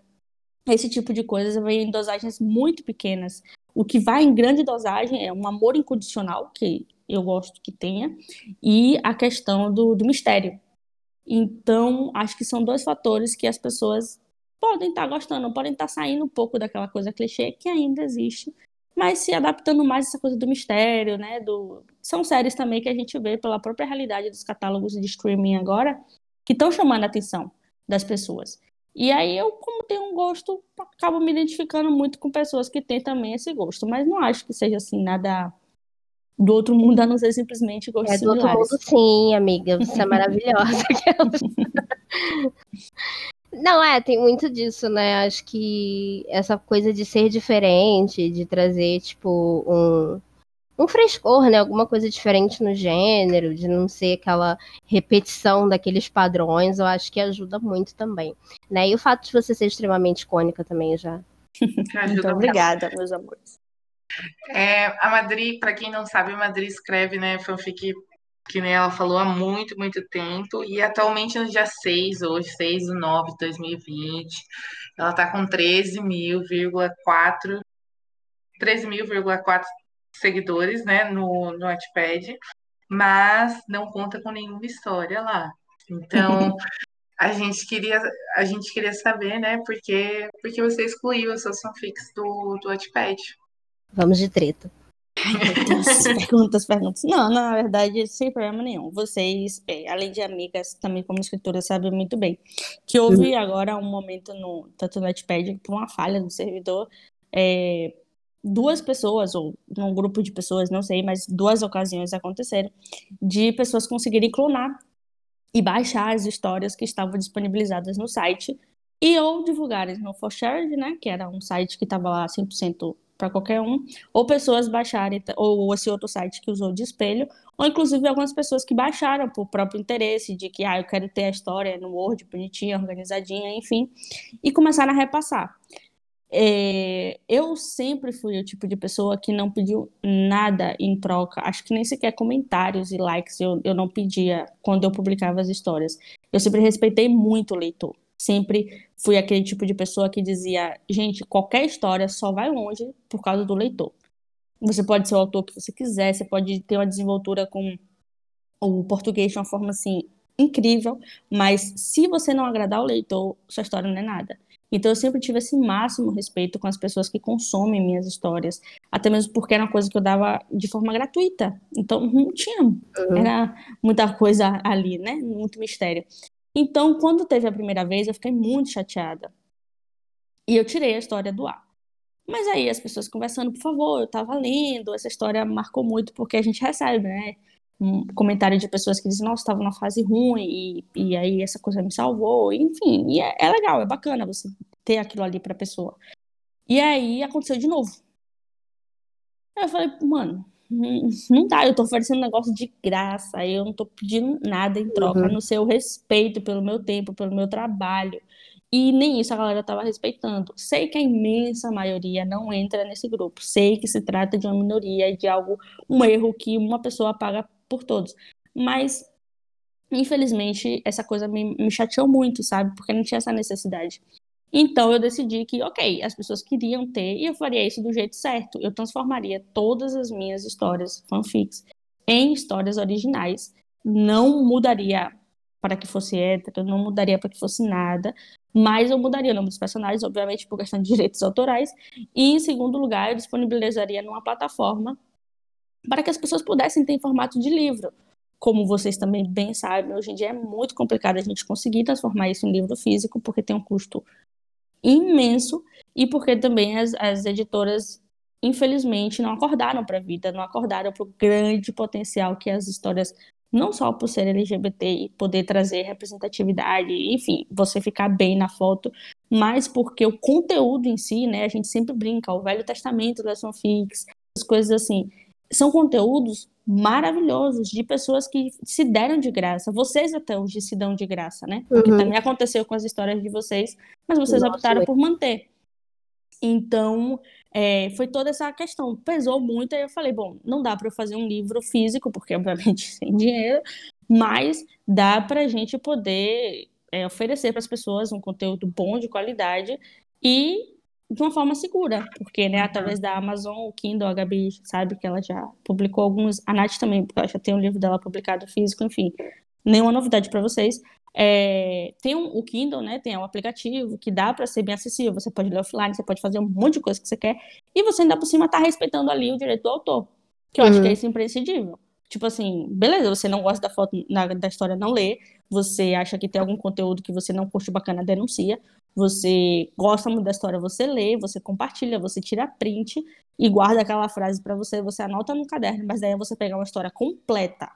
esse tipo de coisas vem em dosagens muito pequenas. O que vai em grande dosagem é um amor incondicional, que eu gosto que tenha, e a questão do, do mistério. Então, acho que são dois fatores que as pessoas podem estar tá gostando, podem estar tá saindo um pouco daquela coisa clichê que ainda existe, mas se adaptando mais a essa coisa do mistério, né? Do... São séries também que a gente vê pela própria realidade dos catálogos de streaming agora, que estão chamando a atenção das pessoas. E aí eu, como tenho um gosto, acabo me identificando muito com pessoas que têm também esse gosto, mas não acho que seja assim nada do outro mundo, a não ser simplesmente gostos é, do similares. outro mundo, sim, amiga. Você é maravilhosa. não, é, tem muito disso, né? Acho que essa coisa de ser diferente, de trazer, tipo, um, um frescor, né? Alguma coisa diferente no gênero, de não ser aquela repetição daqueles padrões, eu acho que ajuda muito também. Né? E o fato de você ser extremamente icônica também já. Muito obrigada, meus amores. É, a Madri, para quem não sabe, a Madri escreve, né, fanfic que nem ela falou há muito, muito tempo, e atualmente no dia 6, hoje, 6 de 9 de 2020, ela está com 13.000,4 13.000,4 seguidores, né, no, no Wattpad, mas não conta com nenhuma história lá. Então, a gente queria, a gente queria saber, né, porque, porque você excluiu as suas fanfics do, do Wattpad. Vamos de treta. perguntas, perguntas. Não, na verdade, sem problema nenhum. Vocês, é, além de amigas, também como escritora, sabem muito bem que houve agora um momento no tanto no Notepad por uma falha do servidor. É, duas pessoas, ou um grupo de pessoas, não sei, mas duas ocasiões aconteceram, de pessoas conseguirem clonar e baixar as histórias que estavam disponibilizadas no site e ou divulgarem no ForShared, né, que era um site que estava lá 100% para qualquer um, ou pessoas baixarem, ou esse outro site que usou de espelho, ou inclusive algumas pessoas que baixaram por próprio interesse, de que, ah, eu quero ter a história no Word, bonitinha, organizadinha, enfim, e começaram a repassar. É, eu sempre fui o tipo de pessoa que não pediu nada em troca, acho que nem sequer comentários e likes eu, eu não pedia quando eu publicava as histórias. Eu sempre respeitei muito o leitor. Sempre fui aquele tipo de pessoa que dizia: gente, qualquer história só vai longe por causa do leitor. Você pode ser o autor que você quiser, você pode ter uma desenvoltura com o português de uma forma assim incrível, mas se você não agradar o leitor, sua história não é nada. Então eu sempre tive esse máximo respeito com as pessoas que consomem minhas histórias, até mesmo porque era uma coisa que eu dava de forma gratuita. Então não tinha, uhum. era muita coisa ali, né? Muito mistério. Então, quando teve a primeira vez, eu fiquei muito chateada. E eu tirei a história do ar. Mas aí as pessoas conversando, por favor, eu tava lendo, essa história marcou muito, porque a gente recebe, né? Um comentário de pessoas que dizem, nossa, estava numa fase ruim, e, e aí essa coisa me salvou, enfim, e é, é legal, é bacana você ter aquilo ali pra pessoa. E aí aconteceu de novo. Aí eu falei, mano, não dá, eu tô oferecendo um negócio de graça, eu não tô pedindo nada em troca, uhum. no seu respeito pelo meu tempo, pelo meu trabalho. E nem isso a galera tava respeitando. Sei que a imensa maioria não entra nesse grupo. Sei que se trata de uma minoria, de algo, um erro que uma pessoa paga por todos. Mas, infelizmente, essa coisa me, me chateou muito, sabe? Porque não tinha essa necessidade. Então eu decidi que, ok, as pessoas queriam ter e eu faria isso do jeito certo. Eu transformaria todas as minhas histórias fanfics em histórias originais. Não mudaria para que fosse hétero, não mudaria para que fosse nada, mas eu mudaria o nome dos personagens, obviamente por questão de direitos autorais. E em segundo lugar, eu disponibilizaria numa plataforma para que as pessoas pudessem ter em formato de livro. Como vocês também bem sabem, hoje em dia é muito complicado a gente conseguir transformar isso em livro físico, porque tem um custo imenso e porque também as, as editoras, infelizmente, não acordaram para a vida, não acordaram para o grande potencial que as histórias, não só por ser LGBT e poder trazer representatividade, enfim, você ficar bem na foto, mas porque o conteúdo em si, né, a gente sempre brinca, o Velho Testamento das fanfics, as coisas assim, são conteúdos maravilhosos de pessoas que se deram de graça. Vocês até hoje se dão de graça, né? Uhum. também aconteceu com as histórias de vocês, mas vocês Nossa, optaram por manter. Então, é, foi toda essa questão. Pesou muito, aí eu falei, bom, não dá para eu fazer um livro físico, porque obviamente sem dinheiro, mas dá para a gente poder é, oferecer para as pessoas um conteúdo bom, de qualidade, e de uma forma segura, porque, né, através da Amazon, o Kindle, a Gabi sabe que ela já publicou alguns, a Nath também, porque ela já tem um livro dela publicado físico, enfim, nenhuma novidade para vocês. É, tem um, o Kindle, né, tem um aplicativo que dá para ser bem acessível, você pode ler offline, você pode fazer um monte de coisa que você quer, e você ainda por cima tá respeitando ali o direito do autor, que eu uhum. acho que é uhum. isso imprescindível. Tipo assim, beleza, você não gosta da foto, na, da história, não lê, você acha que tem algum conteúdo que você não curte bacana, denuncia, você gosta muito da história, você lê, você compartilha, você tira print e guarda aquela frase para você, você anota no caderno, mas daí você pegar uma história completa,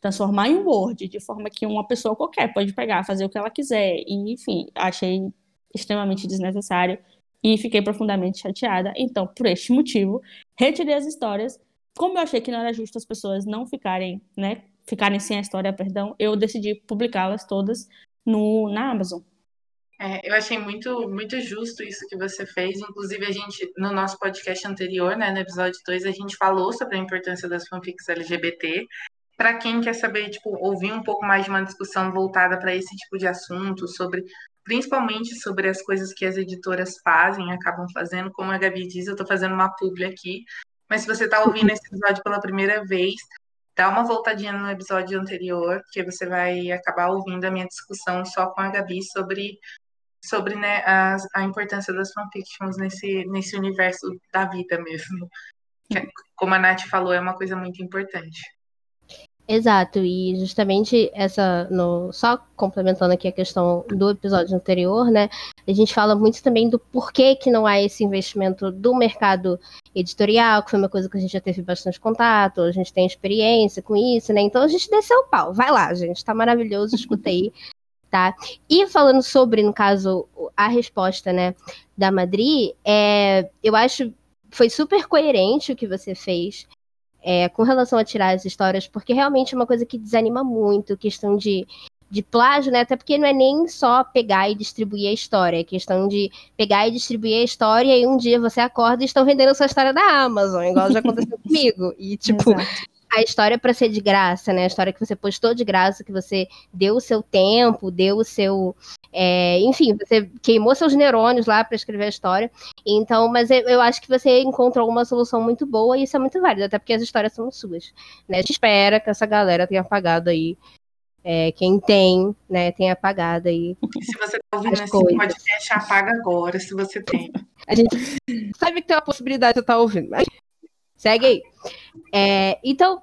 transformar em Word, de forma que uma pessoa qualquer pode pegar, fazer o que ela quiser. E, enfim, achei extremamente desnecessário e fiquei profundamente chateada. Então, por este motivo, retirei as histórias. Como eu achei que não era justo as pessoas não ficarem, né, ficarem sem a história, perdão, eu decidi publicá-las todas no, na Amazon. É, eu achei muito, muito justo isso que você fez. Inclusive, a gente, no nosso podcast anterior, né, no episódio 2, a gente falou sobre a importância das fanfics LGBT. Para quem quer saber, tipo, ouvir um pouco mais de uma discussão voltada para esse tipo de assunto, sobre principalmente sobre as coisas que as editoras fazem, acabam fazendo, como a Gabi diz, eu estou fazendo uma publi aqui. Mas se você está ouvindo esse episódio pela primeira vez, dá uma voltadinha no episódio anterior, que você vai acabar ouvindo a minha discussão só com a Gabi sobre sobre né, a, a importância das fanfictions nesse, nesse universo da vida mesmo. que, como a Nath falou, é uma coisa muito importante. Exato, e justamente essa, no, só complementando aqui a questão do episódio anterior, né? A gente fala muito também do porquê que não há esse investimento do mercado editorial, que foi uma coisa que a gente já teve bastante contato, a gente tem experiência com isso, né? Então a gente desceu o pau. Vai lá, gente, tá maravilhoso, escuta aí. Tá? E falando sobre, no caso, a resposta, né, da Madri, é, eu acho foi super coerente o que você fez é, com relação a tirar as histórias, porque realmente é uma coisa que desanima muito, questão de, de plágio, né? Até porque não é nem só pegar e distribuir a história, é questão de pegar e distribuir a história e um dia você acorda e estão vendendo a sua história da Amazon, igual já aconteceu comigo. E, tipo, Exato a história para ser de graça, né? A história que você postou de graça, que você deu o seu tempo, deu o seu. É, enfim, você queimou seus neurônios lá para escrever a história. Então, mas eu, eu, acho que você encontrou uma solução muito boa e isso é muito válido, até porque as histórias são suas. Né? A gente espera que essa galera tenha apagado aí. É, quem tem, né, tenha apagado aí. Se você tá ouvindo esse coisas. podcast, apaga agora, se você tem. A gente sabe que tem uma possibilidade de estar tá ouvindo, mas Segue aí. É, então,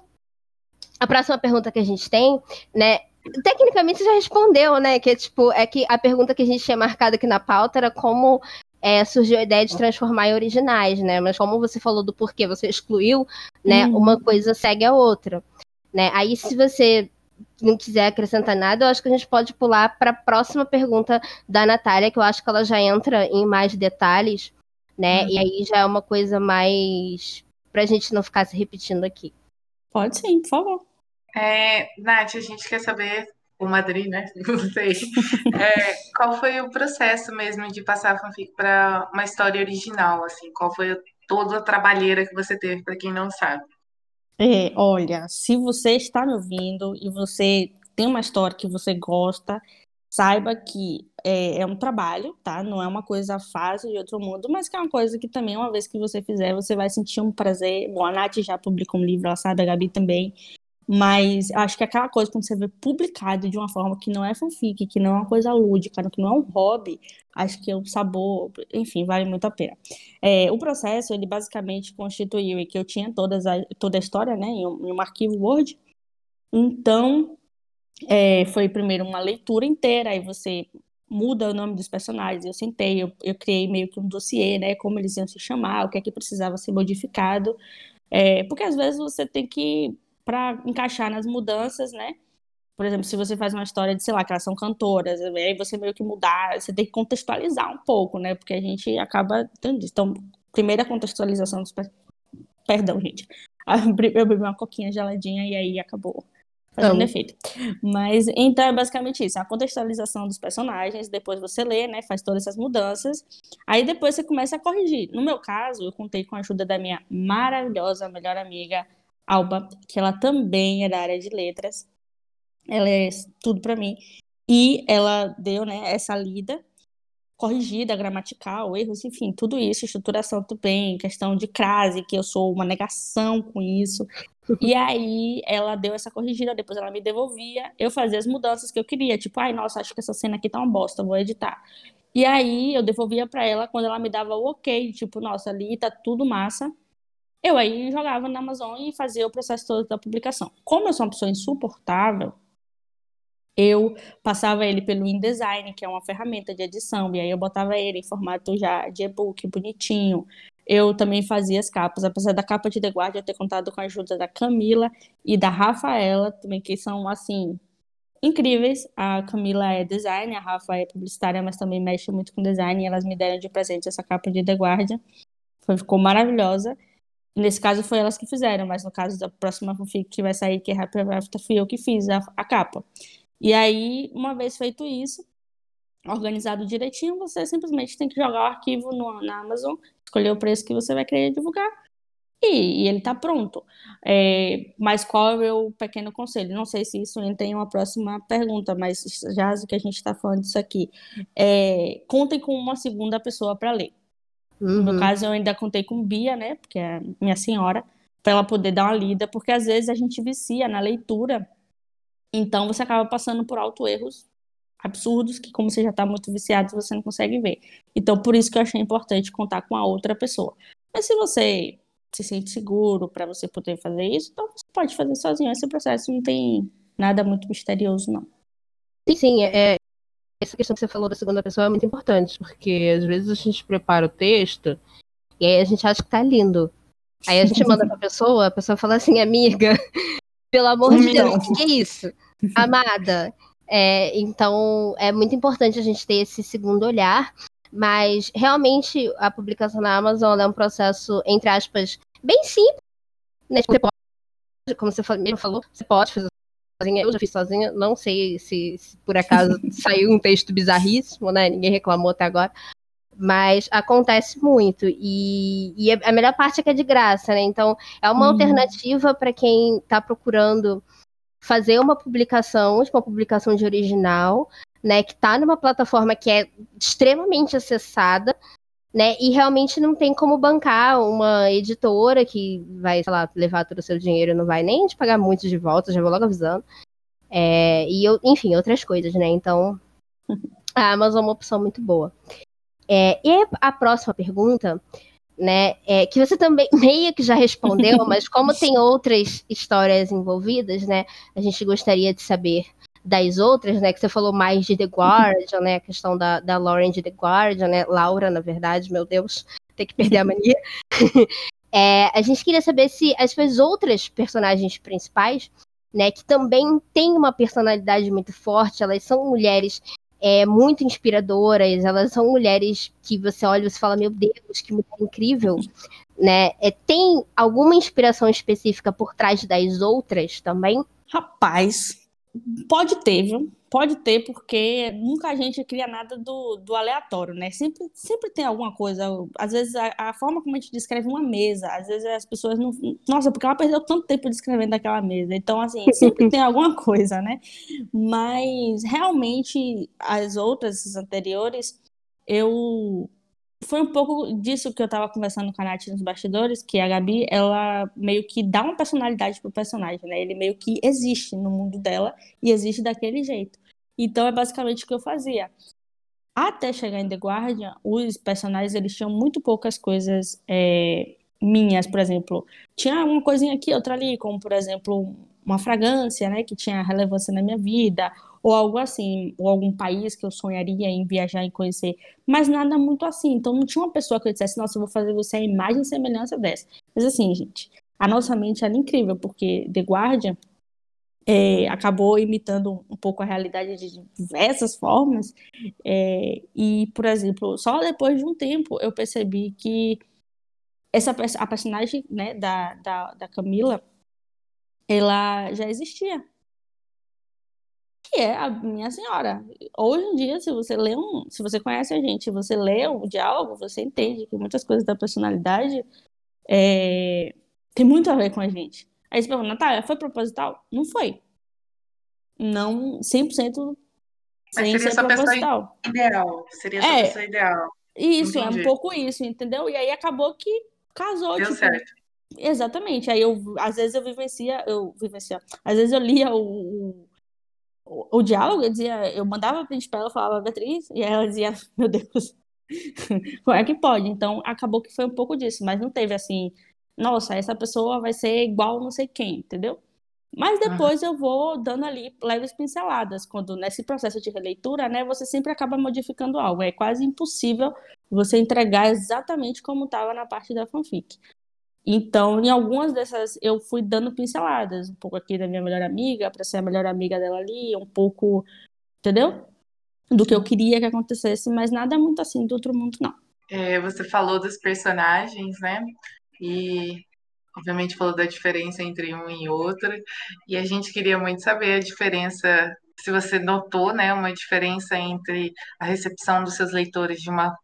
a próxima pergunta que a gente tem, né? Tecnicamente você já respondeu, né? Que é tipo, é que a pergunta que a gente tinha marcado aqui na pauta era como é, surgiu a ideia de transformar em originais, né? Mas como você falou do porquê você excluiu, né? Uhum. Uma coisa segue a outra, né? Aí se você não quiser acrescentar nada, eu acho que a gente pode pular para a próxima pergunta da Natália, que eu acho que ela já entra em mais detalhes, né? Uhum. E aí já é uma coisa mais para a gente não ficar se repetindo aqui. Pode sim, por favor. É, Nath, a gente quer saber, o Madrid, né? Não sei. É, qual foi o processo mesmo de passar a fanfic para uma história original? Assim, qual foi toda a trabalheira que você teve, para quem não sabe? É, olha, se você está me ouvindo e você tem uma história que você gosta, saiba que é, é, um trabalho, tá? Não é uma coisa fácil de outro mundo, mas que é uma coisa que também, uma vez que você fizer, você vai sentir um prazer. Bom, a Nath já publicou um livro, ela sabe, a Gabi também. Mas acho que aquela coisa, quando você vê publicado de uma forma que não é fanfic, que não é uma coisa lúdica, que não é um hobby, acho que o sabor, enfim, vale muito a pena. É, o processo, ele basicamente constituiu que eu tinha todas a, toda a história, né, em um, em um arquivo Word. Então, é, foi primeiro uma leitura inteira, aí você muda o nome dos personagens. Eu sentei, eu, eu criei meio que um dossiê, né? Como eles iam se chamar, o que é que precisava ser modificado. É, porque às vezes você tem que, para encaixar nas mudanças, né? Por exemplo, se você faz uma história de, sei lá, que elas são cantoras, aí você meio que mudar, você tem que contextualizar um pouco, né? Porque a gente acaba. Então, primeira contextualização dos. Perdão, gente. Eu bebi uma coquinha geladinha e aí acabou fazendo efeito. Mas então é basicamente isso, a contextualização dos personagens, depois você lê, né, faz todas essas mudanças, aí depois você começa a corrigir. No meu caso, eu contei com a ajuda da minha maravilhosa melhor amiga Alba, que ela também é da área de letras. Ela é tudo para mim. E ela deu, né, essa lida corrigida, gramatical, erros, enfim, tudo isso, estruturação também, questão de crase, que eu sou uma negação com isso. E aí ela deu essa corrigida, depois ela me devolvia, eu fazia as mudanças que eu queria, tipo, ai, nossa, acho que essa cena aqui tá uma bosta, vou editar. E aí eu devolvia para ela quando ela me dava o ok, tipo, nossa, ali tá tudo massa. Eu aí jogava na Amazon e fazia o processo todo da publicação. Como eu sou uma pessoa insuportável, eu passava ele pelo InDesign, que é uma ferramenta de edição, e aí eu botava ele em formato já de e-book, bonitinho. Eu também fazia as capas, apesar da capa de The Guardian eu ter contado com a ajuda da Camila e da Rafaela, também que são, assim, incríveis. A Camila é design, a Rafa é publicitária, mas também mexe muito com design, e elas me deram de presente essa capa de The Guardian. Foi, ficou maravilhosa. Nesse caso foi elas que fizeram, mas no caso da próxima fanfic que vai sair, que é Happy Ever After, fui eu que fiz a, a capa. E aí, uma vez feito isso, organizado direitinho, você simplesmente tem que jogar o arquivo no, na Amazon, escolher o preço que você vai querer divulgar e, e ele está pronto. É, mas qual é o meu pequeno conselho? Não sei se isso entra em uma próxima pergunta, mas já que a gente está falando disso aqui, é, contem com uma segunda pessoa para ler. Uhum. No caso, eu ainda contei com Bia, né, porque é minha senhora, para ela poder dar uma lida, porque às vezes a gente vicia na leitura então você acaba passando por alto erros absurdos que, como você já está muito viciado, você não consegue ver. Então, por isso que eu achei importante contar com a outra pessoa. Mas se você se sente seguro para você poder fazer isso, então você pode fazer sozinho. Esse processo não tem nada muito misterioso, não. Sim, sim, é, essa questão que você falou da segunda pessoa é muito importante, porque às vezes a gente prepara o texto e aí a gente acha que tá lindo. Aí a gente manda pra pessoa, a pessoa fala assim, amiga, pelo amor de Deus, o que é isso? Amada. É, então, é muito importante a gente ter esse segundo olhar, mas realmente a publicação na Amazon é um processo, entre aspas, bem simples. Né? Você pode, como você mesmo falou, você pode fazer sozinha. Eu já fiz sozinha, não sei se, se por acaso saiu um texto bizarríssimo, né? Ninguém reclamou até agora. Mas acontece muito. E, e a melhor parte é que é de graça, né? Então, é uma uhum. alternativa para quem está procurando fazer uma publicação, tipo uma publicação de original, né? Que está numa plataforma que é extremamente acessada, né? E realmente não tem como bancar uma editora que vai, sei lá, levar todo o seu dinheiro, não vai nem te pagar muito de volta, já vou logo avisando. É, e eu, enfim, outras coisas, né? Então, a Amazon é uma opção muito boa. É, e a próxima pergunta, né, é, que você também meio que já respondeu, mas como tem outras histórias envolvidas, né, a gente gostaria de saber das outras, né, que você falou mais de The Guardian, né, a questão da, da Lauren de The Guardian, né, Laura, na verdade, meu Deus, tem que perder a mania. é, a gente queria saber se as suas outras personagens principais, né, que também têm uma personalidade muito forte, elas são mulheres é, muito inspiradoras, elas são mulheres que você olha e você fala, meu Deus, que mulher incrível, né? É, tem alguma inspiração específica por trás das outras também? Rapaz, pode ter, viu? Pode ter, porque nunca a gente cria nada do, do aleatório, né? Sempre, sempre tem alguma coisa. Às vezes, a, a, forma como a gente descreve uma mesa, às vezes as pessoas não. Nossa, porque ela perdeu tanto tempo descrevendo aquela mesa. Então, assim, sempre tem alguma coisa, né? Mas, realmente, as outras, as anteriores, eu foi um pouco disso que eu tava conversando com a Nath nos bastidores, que a Gabi, ela meio que dá uma personalidade pro personagem, né? Ele meio que existe no mundo dela e existe daquele jeito. Então é basicamente o que eu fazia. Até chegar em The Guardian, os personagens eles tinham muito poucas coisas é, minhas, por exemplo. Tinha uma coisinha aqui, outra ali, como por exemplo uma fragrância, né, que tinha relevância na minha vida, ou algo assim, ou algum país que eu sonharia em viajar e conhecer, mas nada muito assim. Então não tinha uma pessoa que eu dissesse, nossa, eu vou fazer você a imagem e semelhança dessa. Mas assim, gente, a nossa mente era incrível, porque The Guardian é, acabou imitando um pouco a realidade de diversas formas. É, e, por exemplo, só depois de um tempo eu percebi que essa a personagem né, da, da, da Camila ela já existia que é a minha senhora. Hoje em dia, se você lê um, se você conhece a gente, você lê o diálogo, você entende que muitas coisas da personalidade é, tem muito a ver com a gente. Aí você pergunta, Natália, foi proposital? Não foi. Não 100% Mas seria ser proposital. ideal. Seria essa é, pessoa ideal. Isso, Entendi. é um pouco isso, entendeu? E aí acabou que casou, Deu tipo, certo. Exatamente. Aí eu, às vezes eu vivencia, eu vivencia, às vezes eu lia o, o, o diálogo, eu dizia, eu mandava print pra ela, falava Beatriz, e ela dizia, meu Deus, como é que pode? Então, acabou que foi um pouco disso, mas não teve assim, nossa, essa pessoa vai ser igual não sei quem, entendeu? Mas depois eu vou dando ali leves pinceladas, quando nesse processo de releitura, né, você sempre acaba modificando algo. É quase impossível você entregar exatamente como estava na parte da fanfic. Então, em algumas dessas, eu fui dando pinceladas, um pouco aqui da minha melhor amiga, para ser a melhor amiga dela ali, um pouco, entendeu? Do que eu queria que acontecesse, mas nada muito assim do outro mundo, não. É, você falou dos personagens, né? E, obviamente, falou da diferença entre um e outro. E a gente queria muito saber a diferença, se você notou, né, uma diferença entre a recepção dos seus leitores de uma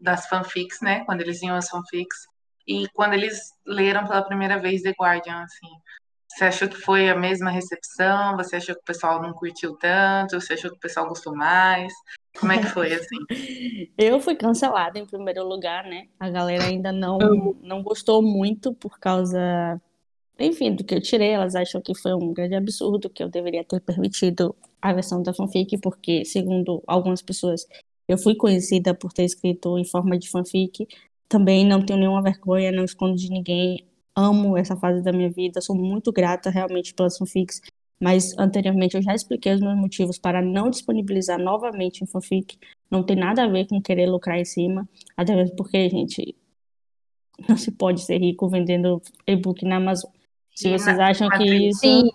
das fanfics, né, quando eles iam às fanfics, e quando eles leram pela primeira vez The Guardian, assim, você achou que foi a mesma recepção? Você achou que o pessoal não curtiu tanto? Você achou que o pessoal gostou mais? Como é que foi, assim? Eu fui cancelada em primeiro lugar, né? A galera ainda não, não gostou muito por causa, enfim, do que eu tirei. Elas acham que foi um grande absurdo, que eu deveria ter permitido a versão da fanfic, porque, segundo algumas pessoas, eu fui conhecida por ter escrito em forma de fanfic, também não tenho nenhuma vergonha, não escondo de ninguém. Amo essa fase da minha vida, sou muito grata realmente pelas fanfics, mas anteriormente eu já expliquei os meus motivos para não disponibilizar novamente em fanfic. Não tem nada a ver com querer lucrar em cima, até mesmo porque, gente, não se pode ser rico vendendo e-book na Amazon. Se vocês acham que isso. Sim.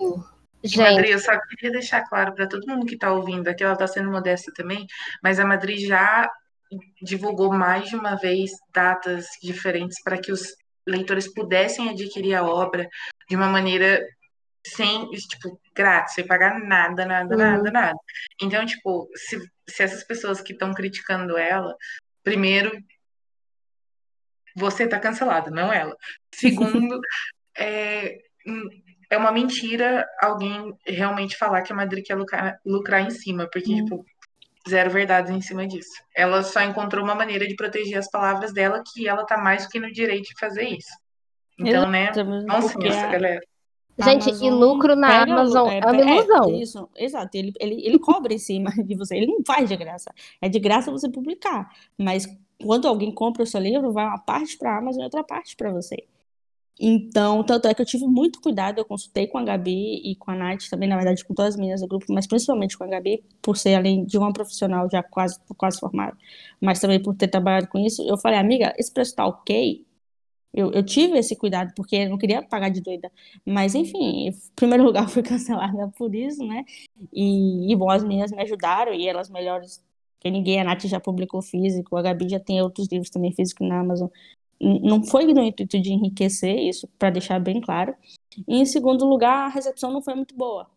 Gente. Madrid, eu só queria deixar claro para todo mundo que está ouvindo aqui, ela está sendo modesta também, mas a Madrid já divulgou mais de uma vez datas diferentes para que os leitores pudessem adquirir a obra de uma maneira sem, tipo, grátis, sem pagar nada, nada, uhum. nada, nada. Então, tipo, se, se essas pessoas que estão criticando ela, primeiro, você tá cancelado, não ela. Segundo, é, é uma mentira alguém realmente falar que a Madrid quer lucrar, lucrar em cima, porque, uhum. tipo, zero verdades em cima disso. Ela só encontrou uma maneira de proteger as palavras dela que ela tá mais do que no direito de fazer isso. Então, né? Não se galera. Gente, Amazon e lucro na pega, Amazon é, é uma ilusão. É, isso, exato. Ele, ele, ele cobra em cima de você. Ele não faz de graça. É de graça você publicar. Mas quando alguém compra o seu livro, vai uma parte para a Amazon e outra parte para você. Então, tanto é que eu tive muito cuidado, eu consultei com a Gabi e com a Nath também, na verdade, com todas as meninas do grupo, mas principalmente com a Gabi, por ser além de uma profissional já quase, quase formada, mas também por ter trabalhado com isso, eu falei, amiga, esse preço tá ok? Eu, eu tive esse cuidado, porque eu não queria pagar de doida. Mas, enfim, em primeiro lugar, fui cancelada por isso, né? E, e bom, as meninas me ajudaram e elas melhores que ninguém. A Nath já publicou físico, a Gabi já tem outros livros também físicos na Amazon não foi no intuito de enriquecer isso, para deixar bem claro. E, em segundo lugar, a recepção não foi muito boa.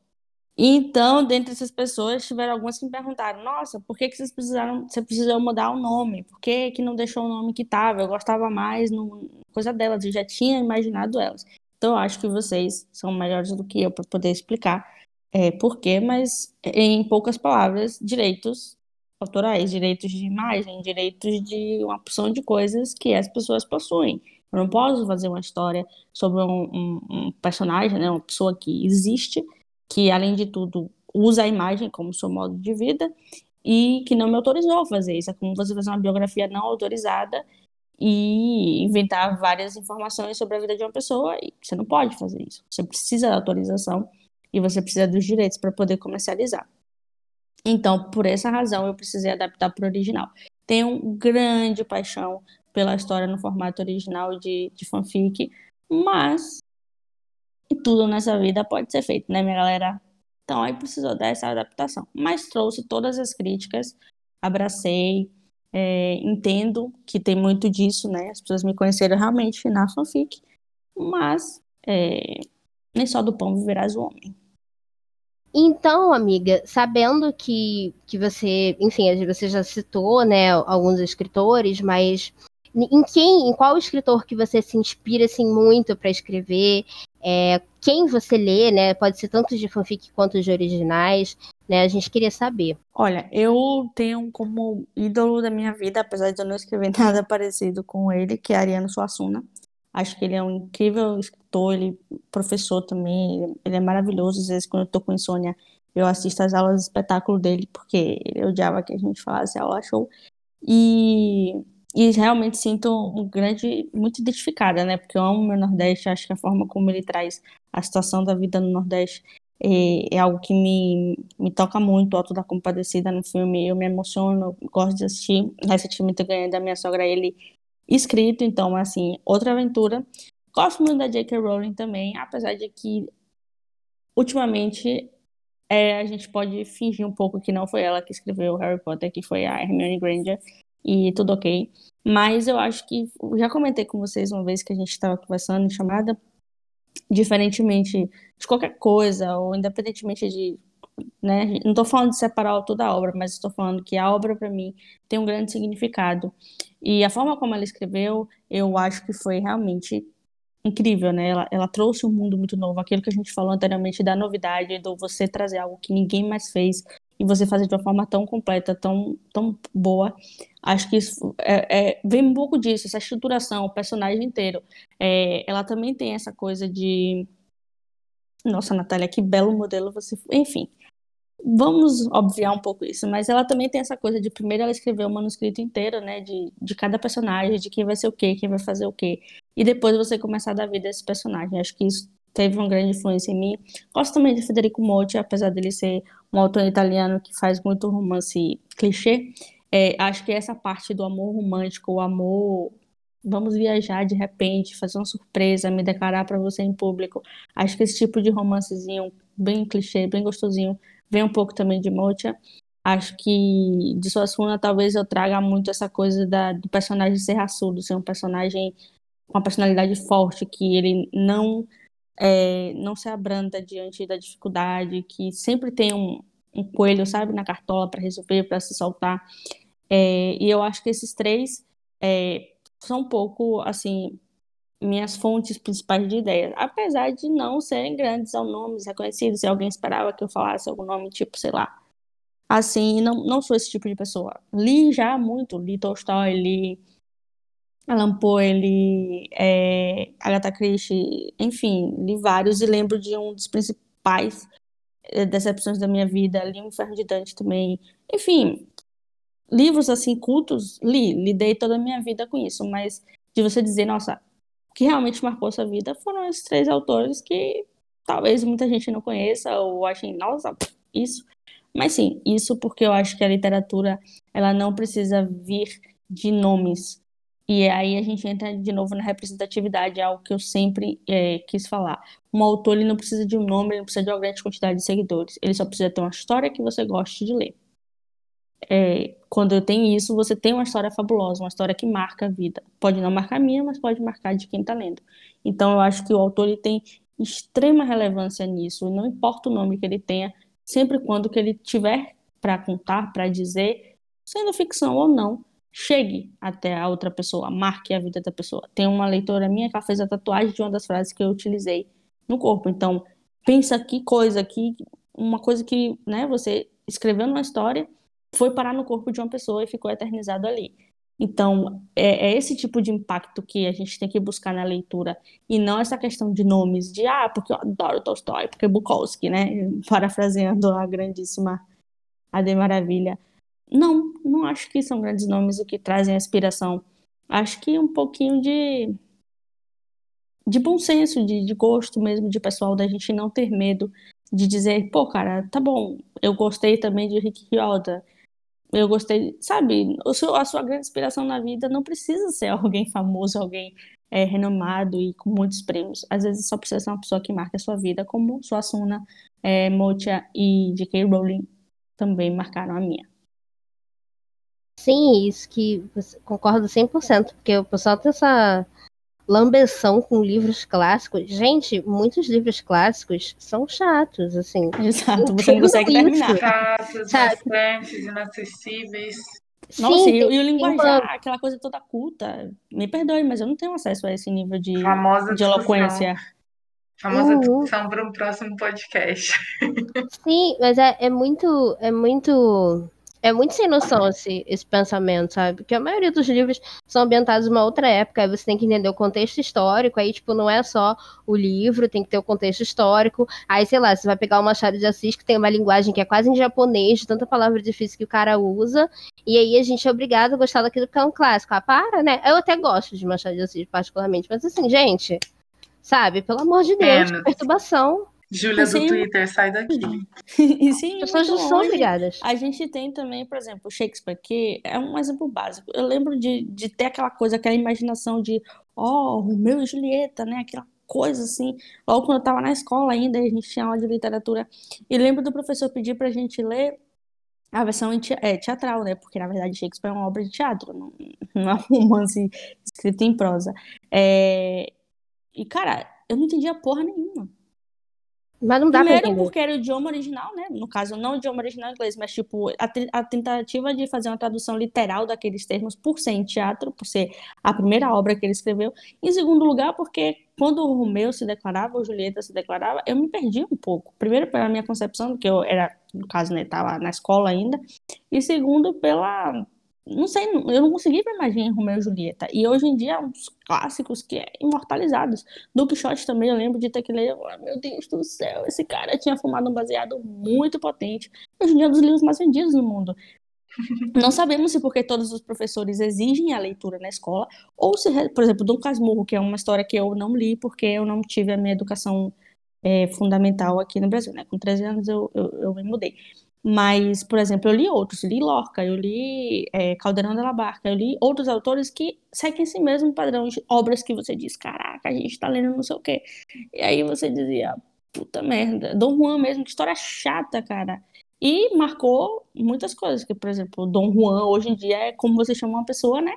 Então, dentre essas pessoas, tiveram algumas que me perguntaram: Nossa, por que, que vocês precisaram, você precisou mudar o nome? Por que, que não deixou o nome que estava? Eu gostava mais, no, coisa delas, eu já tinha imaginado elas. Então, eu acho que vocês são melhores do que eu para poder explicar é, por quê, mas em poucas palavras, direitos autorais, direitos de imagem, direitos de uma opção de coisas que as pessoas possuem. Eu não posso fazer uma história sobre um, um, um, personagem, né, uma pessoa que existe, que além de tudo usa a imagem como seu modo de vida e que não me autorizou a fazer isso. É como você fazer uma biografia não autorizada e inventar várias informações sobre a vida de uma pessoa. E você não pode fazer isso. Você precisa da autorização e você precisa dos direitos para poder comercializar. Então, por essa razão, eu precisei adaptar para o original. Tenho grande paixão pela história no formato original de, de fanfic, mas tudo nessa vida pode ser feito, né, minha galera? Então, aí precisou dessa adaptação. Mas trouxe todas as críticas, abracei, é, entendo que tem muito disso, né? As pessoas me conheceram realmente na fanfic, mas é, nem só do pão viverás o homem. Então, amiga, sabendo que, que você, enfim, você já citou, né, alguns escritores, mas em quem, em qual escritor que você se inspira assim muito para escrever? É, quem você lê, né? Pode ser tanto de fanfic quanto de originais, né? A gente queria saber. Olha, eu tenho como ídolo da minha vida, apesar de eu não escrever nada parecido com ele, que é Ariano Suassuna. Acho que ele é um incrível escritor, ele professor também, ele é maravilhoso. Às vezes, quando eu tô com insônia, eu assisto as aulas de espetáculo dele, porque ele odiava que a gente falasse aula show. E, e realmente sinto um grande, muito identificada, né? Porque eu amo o meu Nordeste, acho que a forma como ele traz a situação da vida no Nordeste é, é, algo que me, me toca muito, o Alto da Compadecida no filme, eu me emociono, gosto de assistir. Recentemente eu ganhei da minha sogra ele escrito, então, assim, outra aventura. Gosto muito da J.K. Rowling também, apesar de que ultimamente é, a gente pode fingir um pouco que não foi ela que escreveu Harry Potter, que foi a Hermione Granger, e tudo ok. Mas eu acho que, já comentei com vocês uma vez que a gente estava conversando em chamada, diferentemente de qualquer coisa, ou independentemente de né? Não estou falando de separar toda a obra, mas estou falando que a obra para mim tem um grande significado. E a forma como ela escreveu, eu acho que foi realmente incrível, né? Ela, ela trouxe um mundo muito novo, aquilo que a gente falou anteriormente da novidade, do você trazer algo que ninguém mais fez e você fazer de uma forma tão completa, tão, tão boa. Acho que isso é, é, vem um pouco disso, essa estruturação, o personagem inteiro. É, ela também tem essa coisa de. Nossa, Natália, que belo modelo você. Enfim, vamos obviar um pouco isso, mas ela também tem essa coisa de primeiro ela escrever o manuscrito inteiro, né, de, de cada personagem, de quem vai ser o quê, quem vai fazer o quê, e depois você começar a dar vida a esse personagem. Acho que isso teve uma grande influência em mim. Gosto também de Federico Motti, apesar dele ser um autor italiano que faz muito romance clichê. É, acho que essa parte do amor romântico, o amor vamos viajar de repente, fazer uma surpresa, me declarar para você em público. Acho que esse tipo de romancezinho bem clichê, bem gostosinho, vem um pouco também de Mocha. Acho que de Suassuna talvez eu traga muito essa coisa da, do personagem ser raçudo, ser um personagem com uma personalidade forte, que ele não é, não se abranda diante da dificuldade, que sempre tem um, um coelho, sabe, na cartola para resolver, para se soltar. É, e eu acho que esses três é, são um pouco, assim, minhas fontes principais de ideias, apesar de não serem grandes ao nomes reconhecidos, se alguém esperava que eu falasse algum nome, tipo, sei lá, assim, não, não sou esse tipo de pessoa. Li já muito, li Tolstói, li Alan Poe, li é, Agatha Christie, enfim, li vários e lembro de um dos principais é, decepções da minha vida, li o Inferno de Dante também, enfim, livros assim cultos, li, lidei toda a minha vida com isso, mas de você dizer, nossa, que realmente marcou sua vida foram esses três autores que talvez muita gente não conheça ou achem, nossa, isso. Mas sim, isso porque eu acho que a literatura, ela não precisa vir de nomes. E aí a gente entra de novo na representatividade, algo que eu sempre é, quis falar. Um autor, ele não precisa de um nome, ele não precisa de uma grande quantidade de seguidores. Ele só precisa ter uma história que você goste de ler é, quando tem isso, você tem uma história fabulosa, uma história que marca a vida. Pode não marcar a minha, mas pode marcar de quem está lendo. Então, eu acho que o autor ele tem extrema relevância nisso, não importa o nome que ele tenha, sempre quando que ele tiver para contar, para dizer, sendo ficção ou não, chegue até a outra pessoa, marque a vida da pessoa. Tem uma leitora minha que ela fez a tatuagem de uma das frases que eu utilizei no corpo. Então, pensa que coisa aqui, uma coisa que, né, você escreveu numa história foi parar no corpo de uma pessoa e ficou eternizado ali. Então, é, é, esse tipo de impacto que a gente tem que buscar na leitura, e não essa questão de nomes, de, ah, porque eu adoro Tolstói, porque Bukowski, né? Parafraseando a grandíssima Ade Maravilha. Não, não acho que são grandes nomes o que trazem aspiração. Acho que um pouquinho de, de bom senso, de, de gosto mesmo de pessoal, da gente não ter medo de dizer, pô, cara, tá bom, eu gostei também de Rick Riordan, eu gostei, sabe, a sua grande inspiração na vida não precisa ser alguém famoso, alguém é, renomado e com muitos prêmios. Às vezes só precisa ser uma pessoa que marca a sua vida, como Suassuna, é, Motia e J.K. Rowling também marcaram a minha. Sim, isso que concordo 100%, porque o pessoal tem essa lambeção com livros clássicos. Gente, muitos livros clássicos são chatos, assim. Exato, você não consegue terminar. Chatos, bastantes, inacessíveis. Nossa, Sim, e, e o linguajar, uma... aquela coisa toda culta. Me perdoe, mas eu não tenho acesso a esse nível de, Famosa de eloquência. Famosa uhum. discussão para um próximo podcast. Sim, mas é, é muito. É muito é muito sem noção esse, esse pensamento, sabe? Porque a maioria dos livros são ambientados em uma outra época, aí você tem que entender o contexto histórico, aí, tipo, não é só o livro, tem que ter o contexto histórico. Aí, sei lá, você vai pegar o Machado de Assis, que tem uma linguagem que é quase em japonês, de tanta palavra difícil que o cara usa, e aí a gente é obrigado a gostar daquilo que é um clássico. Ah, para, né? Eu até gosto de Machado de Assis, particularmente, mas assim, gente, sabe? Pelo amor de Deus, que perturbação. Júlia do Twitter, sai daqui. e sim, pessoas não são obrigadas. A gente tem também, por exemplo, Shakespeare, que é um exemplo básico. Eu lembro de, de ter aquela coisa, aquela imaginação de, ó, oh, Romeu e Julieta, né? Aquela coisa assim. Logo quando eu tava na escola ainda, a gente tinha aula de literatura. E lembro do professor pedir pra gente ler a versão é, teatral, né? Porque na verdade Shakespeare é uma obra de teatro, não, não é um romance escrito em prosa. É... E cara, eu não entendia porra nenhuma. Mas não dá Primeiro, porque era o idioma original, né? No caso, não o idioma original inglês, mas tipo, a, a, tentativa de fazer uma tradução literal daqueles termos por ser em teatro, por ser a primeira obra que ele escreveu. Em segundo lugar, porque quando o Romeu se declarava, ou Julieta se declarava, eu me perdi um pouco. Primeiro, pela minha concepção, que eu era, no caso, né, tava na escola ainda. E segundo, pela não sei, eu não consegui imaginar Romeu e Julieta. E hoje em dia é um dos clássicos que é imortalizados. Do Quixote também eu lembro de ter que ler, oh, meu Deus do céu, esse cara tinha fumado um baseado muito potente. Hoje em dia é um dos livros mais vendidos no mundo. Não sabemos se porque todos os professores exigem a leitura na escola, ou se, por exemplo, Dom Casmurro, que é uma história que eu não li porque eu não tive a minha educação é, fundamental aqui no Brasil, né? Com 13 anos eu, eu, eu me mudei. Mas, por exemplo, eu li outros, li Lorca, eu li é, Caldeirão da Barca, eu li outros autores que seguem esse mesmo padrão de obras que você diz, caraca, a gente tá lendo não sei o quê. E aí você dizia, puta merda, Dom Juan mesmo, que história chata, cara. E marcou muitas coisas, que, por exemplo, Dom Juan hoje em dia é como você chama uma pessoa, né?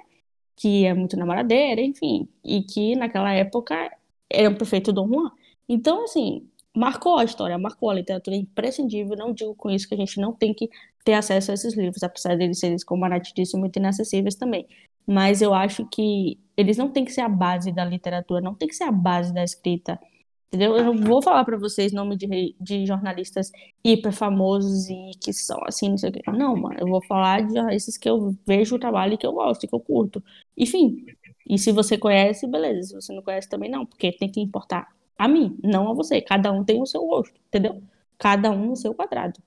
Que é muito namoradeira, enfim. E que naquela época era um prefeito Dom Juan. Então, assim, marcou a história, marcou a literatura, é imprescindível. Não digo com isso que a gente não tem que ter acesso a esses livros, apesar deles serem, como a Nath disse, muito inacessíveis também. Mas eu acho que eles não têm que ser a base da literatura, não tem que ser a base da escrita. Entendeu? Eu não vou falar para vocês nome de, de jornalistas hiper famosos e que são assim, não sei o quê. Não, mano, eu vou falar de jornalistas que eu vejo o trabalho e que eu gosto, que eu curto. Enfim, e se você conhece, beleza. Se você não conhece, também não, porque tem que importar a mim, não a você. Cada um tem o seu gosto, entendeu? Cada um no seu quadrado.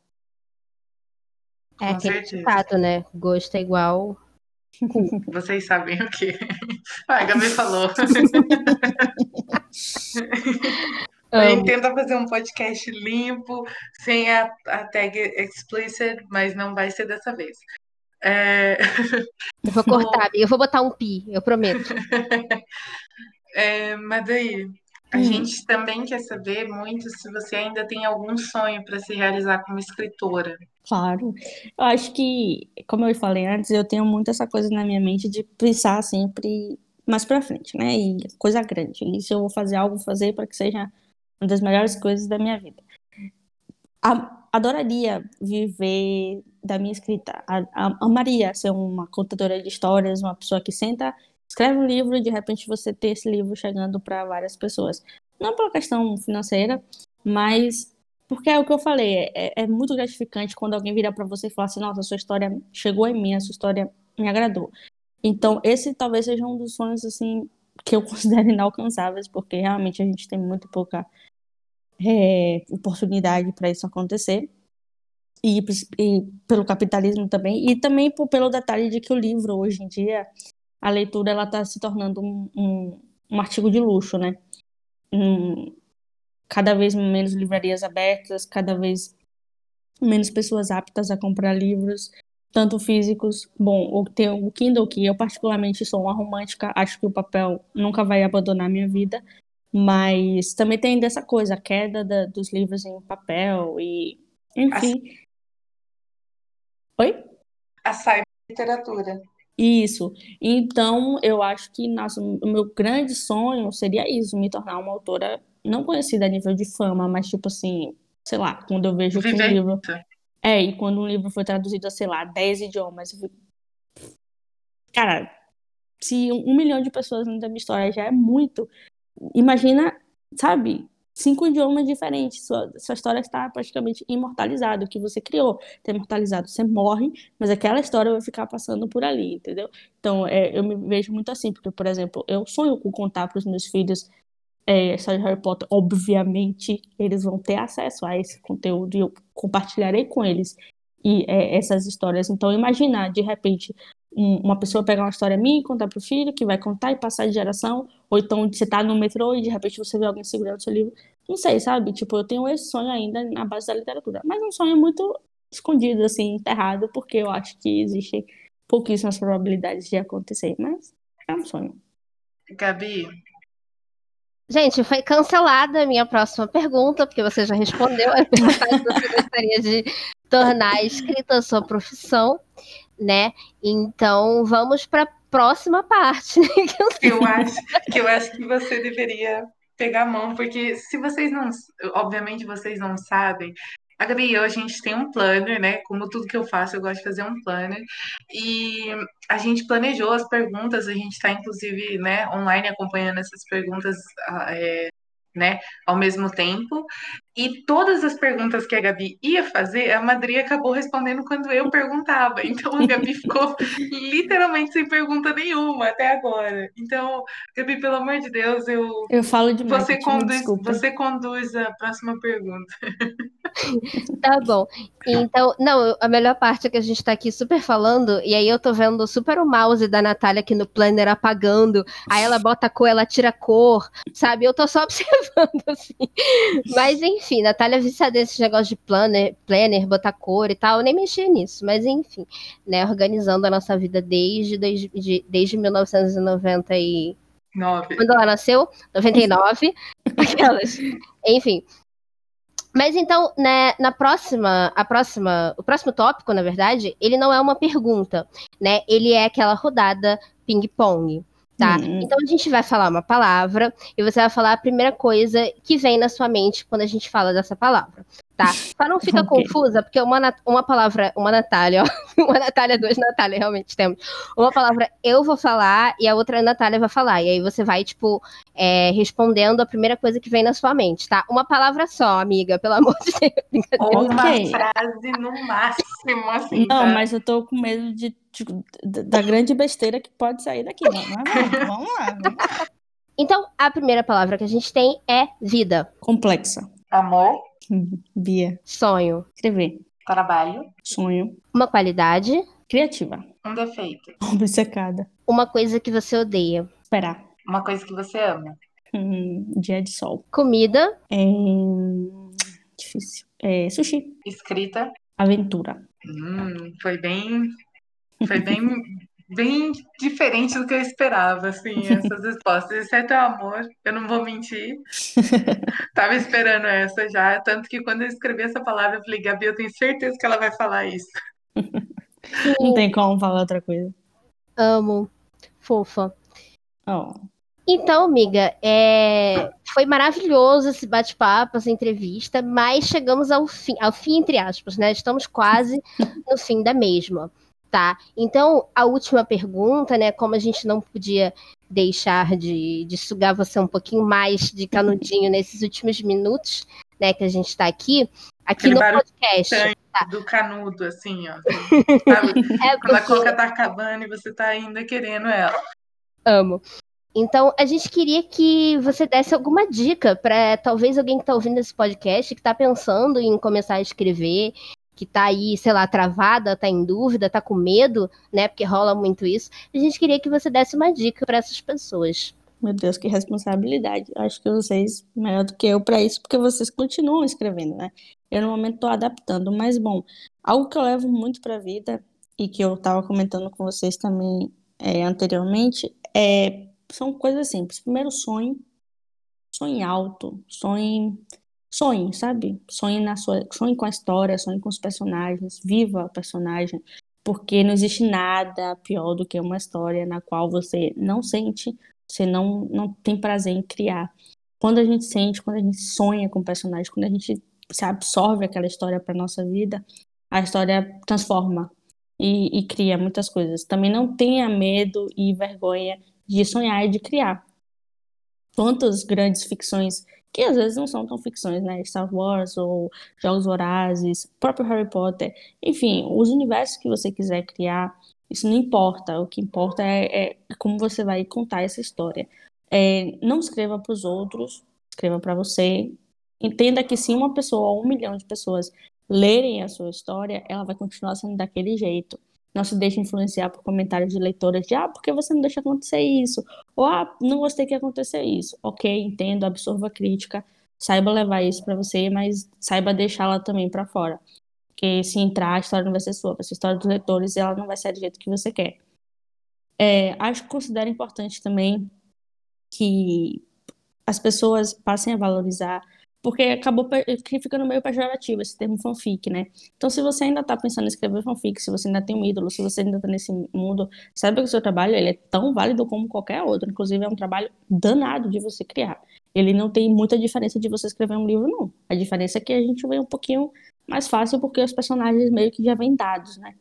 É Com aquele ditado, né? Gosto é igual. Vocês sabem o que? Ah, a Gabi falou. Gente tenta fazer um podcast limpo, sem a, a tag explicit, mas não vai ser dessa vez. É... Eu vou cortar. Eu vou botar um pi, eu prometo. É, mas daí, a hum. gente também quer saber muito se você ainda tem algum sonho para se realizar como escritora. Claro. Eu acho que, como eu falei antes, eu tenho muito essa coisa na minha mente de pensar sempre mais para frente, né? E coisa grande. E se eu vou fazer algo, fazer para que seja uma das melhores coisas da minha vida. A, adoraria viver da minha escrita. Amaria ser uma contadora de histórias, uma pessoa que senta escreve um livro e de repente você ter esse livro chegando para várias pessoas. Não pela questão financeira, mas porque é o que eu falei, é, é muito gratificante quando alguém vira para você e fala assim: nossa, sua história chegou em mim, a sua história me agradou. Então, esse talvez seja um dos sonhos assim que eu considero inalcançáveis, porque realmente a gente tem muito pouca é, oportunidade para isso acontecer. E, e, pelo capitalismo também, e também por, pelo detalhe de que o livro, hoje em dia, a leitura ela está se tornando um, um, um, artigo de luxo, né? Um, cada vez menos livrarias abertas, cada vez menos pessoas aptas a comprar livros, tanto físicos. Bom, tem o Kindle, que eu particularmente sou uma romântica, acho que o papel nunca vai abandonar minha vida, mas também tem dessa coisa, a queda da, dos livros em papel e, enfim. Oi? A cyber literatura. Isso. Então, eu acho que nossa, o meu grande sonho seria isso, me tornar uma autora não conhecida a nível de fama, mas tipo assim, sei lá, quando eu vejo que um livro. É, e quando um livro foi traduzido a, sei lá, 10 idiomas, eu fico. Cara, se um milhão de pessoas lendo a minha história já é muito, imagina, sabe, cinco idiomas diferentes. Sua, sua história está praticamente imortalizada. O que você criou está imortalizado. Você morre, mas aquela história vai ficar passando por ali, entendeu? Então, é, eu me vejo muito assim, porque, por exemplo, eu sonho com contar para os meus filhos é, de Harry Potter. Obviamente, eles vão ter acesso a esse conteúdo e eu compartilharei com eles e é, essas histórias. Então, imaginar, de repente, um, uma pessoa pegar uma história minha e contar para o filho, que vai contar e passar de geração, ou então você tá no metrô e de repente você vê alguém segurando seu livro. Não sei, sabe? Tipo, eu tenho esse sonho ainda na base da literatura, mas um sonho muito escondido, assim, enterrado, porque eu acho que existem pouquíssimas probabilidades de acontecer, mas é um sonho. Gabi, Gente, foi cancelada a minha próxima pergunta, porque você já respondeu a pergunta que você gostaria de tornar a escrita a sua profissão né? Então vamos para a próxima parte. que eu acho que eu acho que você deveria pegar a mão, porque se vocês não, obviamente vocês não sabem, a Gabi e eu, a gente tem um planner, né? Como tudo que eu faço, eu gosto de fazer um planner. E a gente planejou as perguntas, a gente está, inclusive, né, online acompanhando essas perguntas ah, é, né, ao mesmo tempo. E todas as perguntas que a Gabi ia fazer, a Madri acabou respondendo quando eu perguntava. Então a Gabi ficou literalmente sem pergunta nenhuma até agora. Então, Gabi, pelo amor de Deus, eu Eu falo demais. Você conduz, você conduz a próxima pergunta. tá bom. Então, não, a melhor parte é que a gente tá aqui super falando, e aí eu tô vendo super o mouse da Natália aqui no planner apagando. Aí ela bota cor, ela tira cor, sabe? Eu tô só observando, assim. Mas enfim, Natália é viciada nesses negócios de planner, planner, botar cor e tal. Eu nem mexi nisso, mas enfim, né? Organizando a nossa vida desde, desde, desde 1990 e. Nove. Quando ela nasceu? 99. Aquelas. Enfim. Mas então, né, na próxima, a próxima, o próximo tópico, na verdade, ele não é uma pergunta, né? Ele é aquela rodada ping-pong. Tá? Uhum. Então a gente vai falar uma palavra e você vai falar a primeira coisa que vem na sua mente quando a gente fala dessa palavra tá? Só não fica okay. confusa, porque uma, uma palavra, uma Natália, ó, uma Natália, duas Natália, realmente temos. Uma palavra eu vou falar e a outra Natália vai falar. E aí você vai, tipo, é, respondendo a primeira coisa que vem na sua mente, tá? Uma palavra só, amiga, pelo amor de Deus. Uma okay. frase no máximo, assim. Não, tá? mas eu tô com medo de, de, da grande besteira que pode sair daqui. Mas vamos, vamos lá. Vamos lá. Então, a primeira palavra que a gente tem é vida. Complexa. Amor. Bia. Sonho. Escrever. Trabalho. Sonho. Uma qualidade. Criativa. Um defeito. Obcecada. Uma coisa que você odeia. Esperar. Uma coisa que você ama. Hum, dia de sol. Comida. É... Difícil. É, sushi. Escrita. Aventura. Hum, foi bem. Foi bem bem diferente do que eu esperava, assim, essas respostas. Exceto o amor, eu não vou mentir. Tava esperando essa já, tanto que quando eu escrevi essa palavra, eu falei, Gabi, eu tenho certeza que ela vai falar isso. Não tem como falar outra coisa. Amo. Fofa. Oh. Então, amiga, é... foi maravilhoso esse bate-papo, essa entrevista, mas chegamos ao fim, ao fim, entre aspas, né? Estamos quase no fim da mesma tá? Então, a última pergunta, né? Como a gente não podia deixar de, de sugar você um pouquinho mais de canudinho nesses últimos minutos, né? Que a gente está aqui, aqui Aquele no podcast. Tá? Do canudo, assim, ó. É. Quando a coca tá acabando e você tá ainda querendo ela. Amo. Então, a gente queria que você desse alguma dica para talvez alguém que está ouvindo esse podcast, que está pensando em começar a escrever, que tá aí, sei lá, travada, tá em dúvida, tá com medo, né? Porque rola muito isso. A gente queria que você desse uma dica para essas pessoas. Meu Deus, que responsabilidade. Acho que vocês, melhor do que eu para isso, porque vocês continuam escrevendo, né? Eu no momento tô adaptando, mas bom, algo que eu levo muito pra vida e que eu tava comentando com vocês também é, anteriormente é, são coisas simples. Primeiro, sonho. Sonhe alto, sonhe sonhe, sabe? Sonhe na sua, sonhe com a história, sonhe com os personagens, viva o personagem, porque não existe nada pior do que uma história na qual você não sente, você não não tem prazer em criar. Quando a gente sente, quando a gente sonha com o personagem, quando a gente se absorve aquela história para nossa vida, a história transforma e, e cria muitas coisas. Também não tenha medo e vergonha de sonhar e de criar. Quantas grandes ficções que às vezes não são tão ficções, né? Star Wars ou Jogos Vorazes, próprio Harry Potter, enfim, os universos que você quiser criar, isso não importa. O que importa é, é como você vai contar essa história. É, não escreva para os outros, escreva para você. Entenda que se uma pessoa ou um milhão de pessoas lerem a sua história, ela vai continuar sendo daquele jeito. Não se deixe influenciar por comentários de leitoras de ah, por que você não deixa acontecer isso? Ou ah, não gostei que acontecer isso. Ok, entendo, absorva a crítica, saiba levar isso para você, mas saiba deixá-la também para fora. Porque se entrar, a história não vai ser sua, vai ser a história dos leitores e ela não vai ser do jeito que você quer. É, acho que considero importante também que as pessoas passem a valorizar porque acabou ficando meio pejorativo esse termo fanfic, né? Então, se você ainda tá pensando em escrever fanfic, se você ainda tem um ídolo, se você ainda tá nesse mundo, saiba que o seu trabalho ele é tão válido como qualquer outro. Inclusive, é um trabalho danado de você criar. Ele não tem muita diferença de você escrever um livro, não. A diferença é que a gente vê um pouquinho mais fácil porque os personagens meio que já vêm dados, né?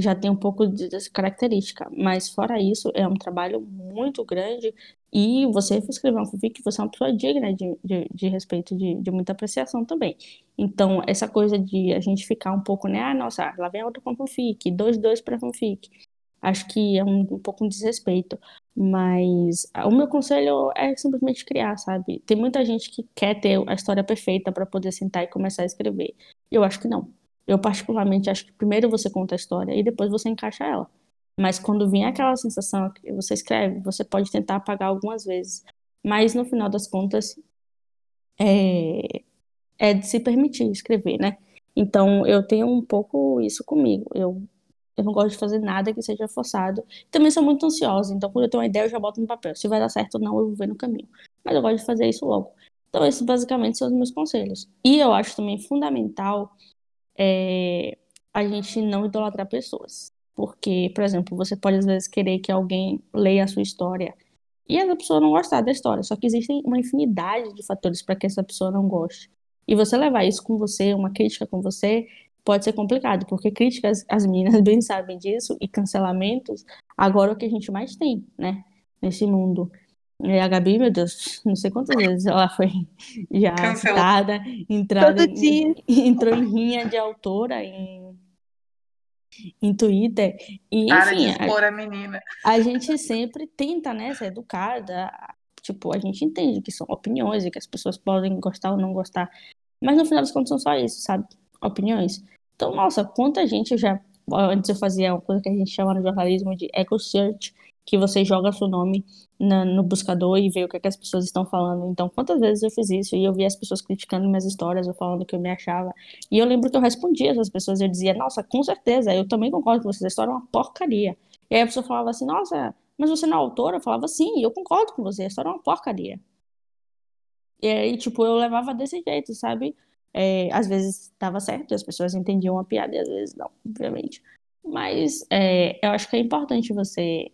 Já tem um pouco dessa característica. Mas fora isso, é um trabalho muito grande e você escrever um fanfic, você é uma pessoa digna de, de, de respeito, de, de, muita apreciação também. Então, essa coisa de a gente ficar um pouco, né? Ah, nossa, lá vem outra com fanfic, dois, dois para fanfic. Acho que é um, um pouco um desrespeito. Mas o meu conselho é simplesmente criar, sabe? Tem muita gente que quer ter a história perfeita para poder sentar e começar a escrever. Eu acho que não. Eu, particularmente, acho que primeiro você conta a história e depois você encaixa ela. Mas quando vem aquela sensação que você escreve, você pode tentar apagar algumas vezes. Mas no final das contas, é, é de se permitir escrever, né? Então eu tenho um pouco isso comigo. Eu, eu não gosto de fazer nada que seja forçado. Também sou muito ansiosa, então quando eu tenho uma ideia eu já boto no papel. Se vai dar certo ou não, eu vou ver no caminho. Mas eu gosto de fazer isso logo. Então esses basicamente são os meus conselhos. E eu acho também fundamental é, a gente não idolatrar pessoas. Porque, por exemplo, você pode às vezes querer que alguém leia a sua história e essa pessoa não gostar da história. Só que existem uma infinidade de fatores para que essa pessoa não goste. E você levar isso com você, uma crítica com você, pode ser complicado, porque críticas, as meninas bem sabem disso, e cancelamentos, agora é o que a gente mais tem, né, nesse mundo. E a Gabi, meu Deus, não sei quantas vezes ela foi já citada, entrada, em, entrou em rinha de autora em, em Twitter. E, Para enfim, de expor a, a menina. A gente sempre tenta, né, ser educada. Tipo, a gente entende que são opiniões e que as pessoas podem gostar ou não gostar. Mas no final das contas são só isso, sabe? Opiniões. Então, nossa, quanta gente já. Antes eu fazia uma coisa que a gente chama no jornalismo de echo search, que você joga seu nome na, no buscador e vê o que, é que, as pessoas estão falando. Então, quantas vezes eu fiz isso e eu vi as pessoas criticando minhas histórias ou falando que eu me achava. E eu lembro que eu respondia essas pessoas, eu dizia, nossa, com certeza, eu também concordo com vocês, a história é uma porcaria. E aí a pessoa falava assim, nossa, mas você não é autora? Eu falava, sim, eu concordo com você, a história é uma porcaria. E aí, tipo, eu levava desse jeito, sabe? É, às vezes estava certo, as pessoas entendiam a piada e às vezes não, obviamente. Mas é, eu acho que é importante você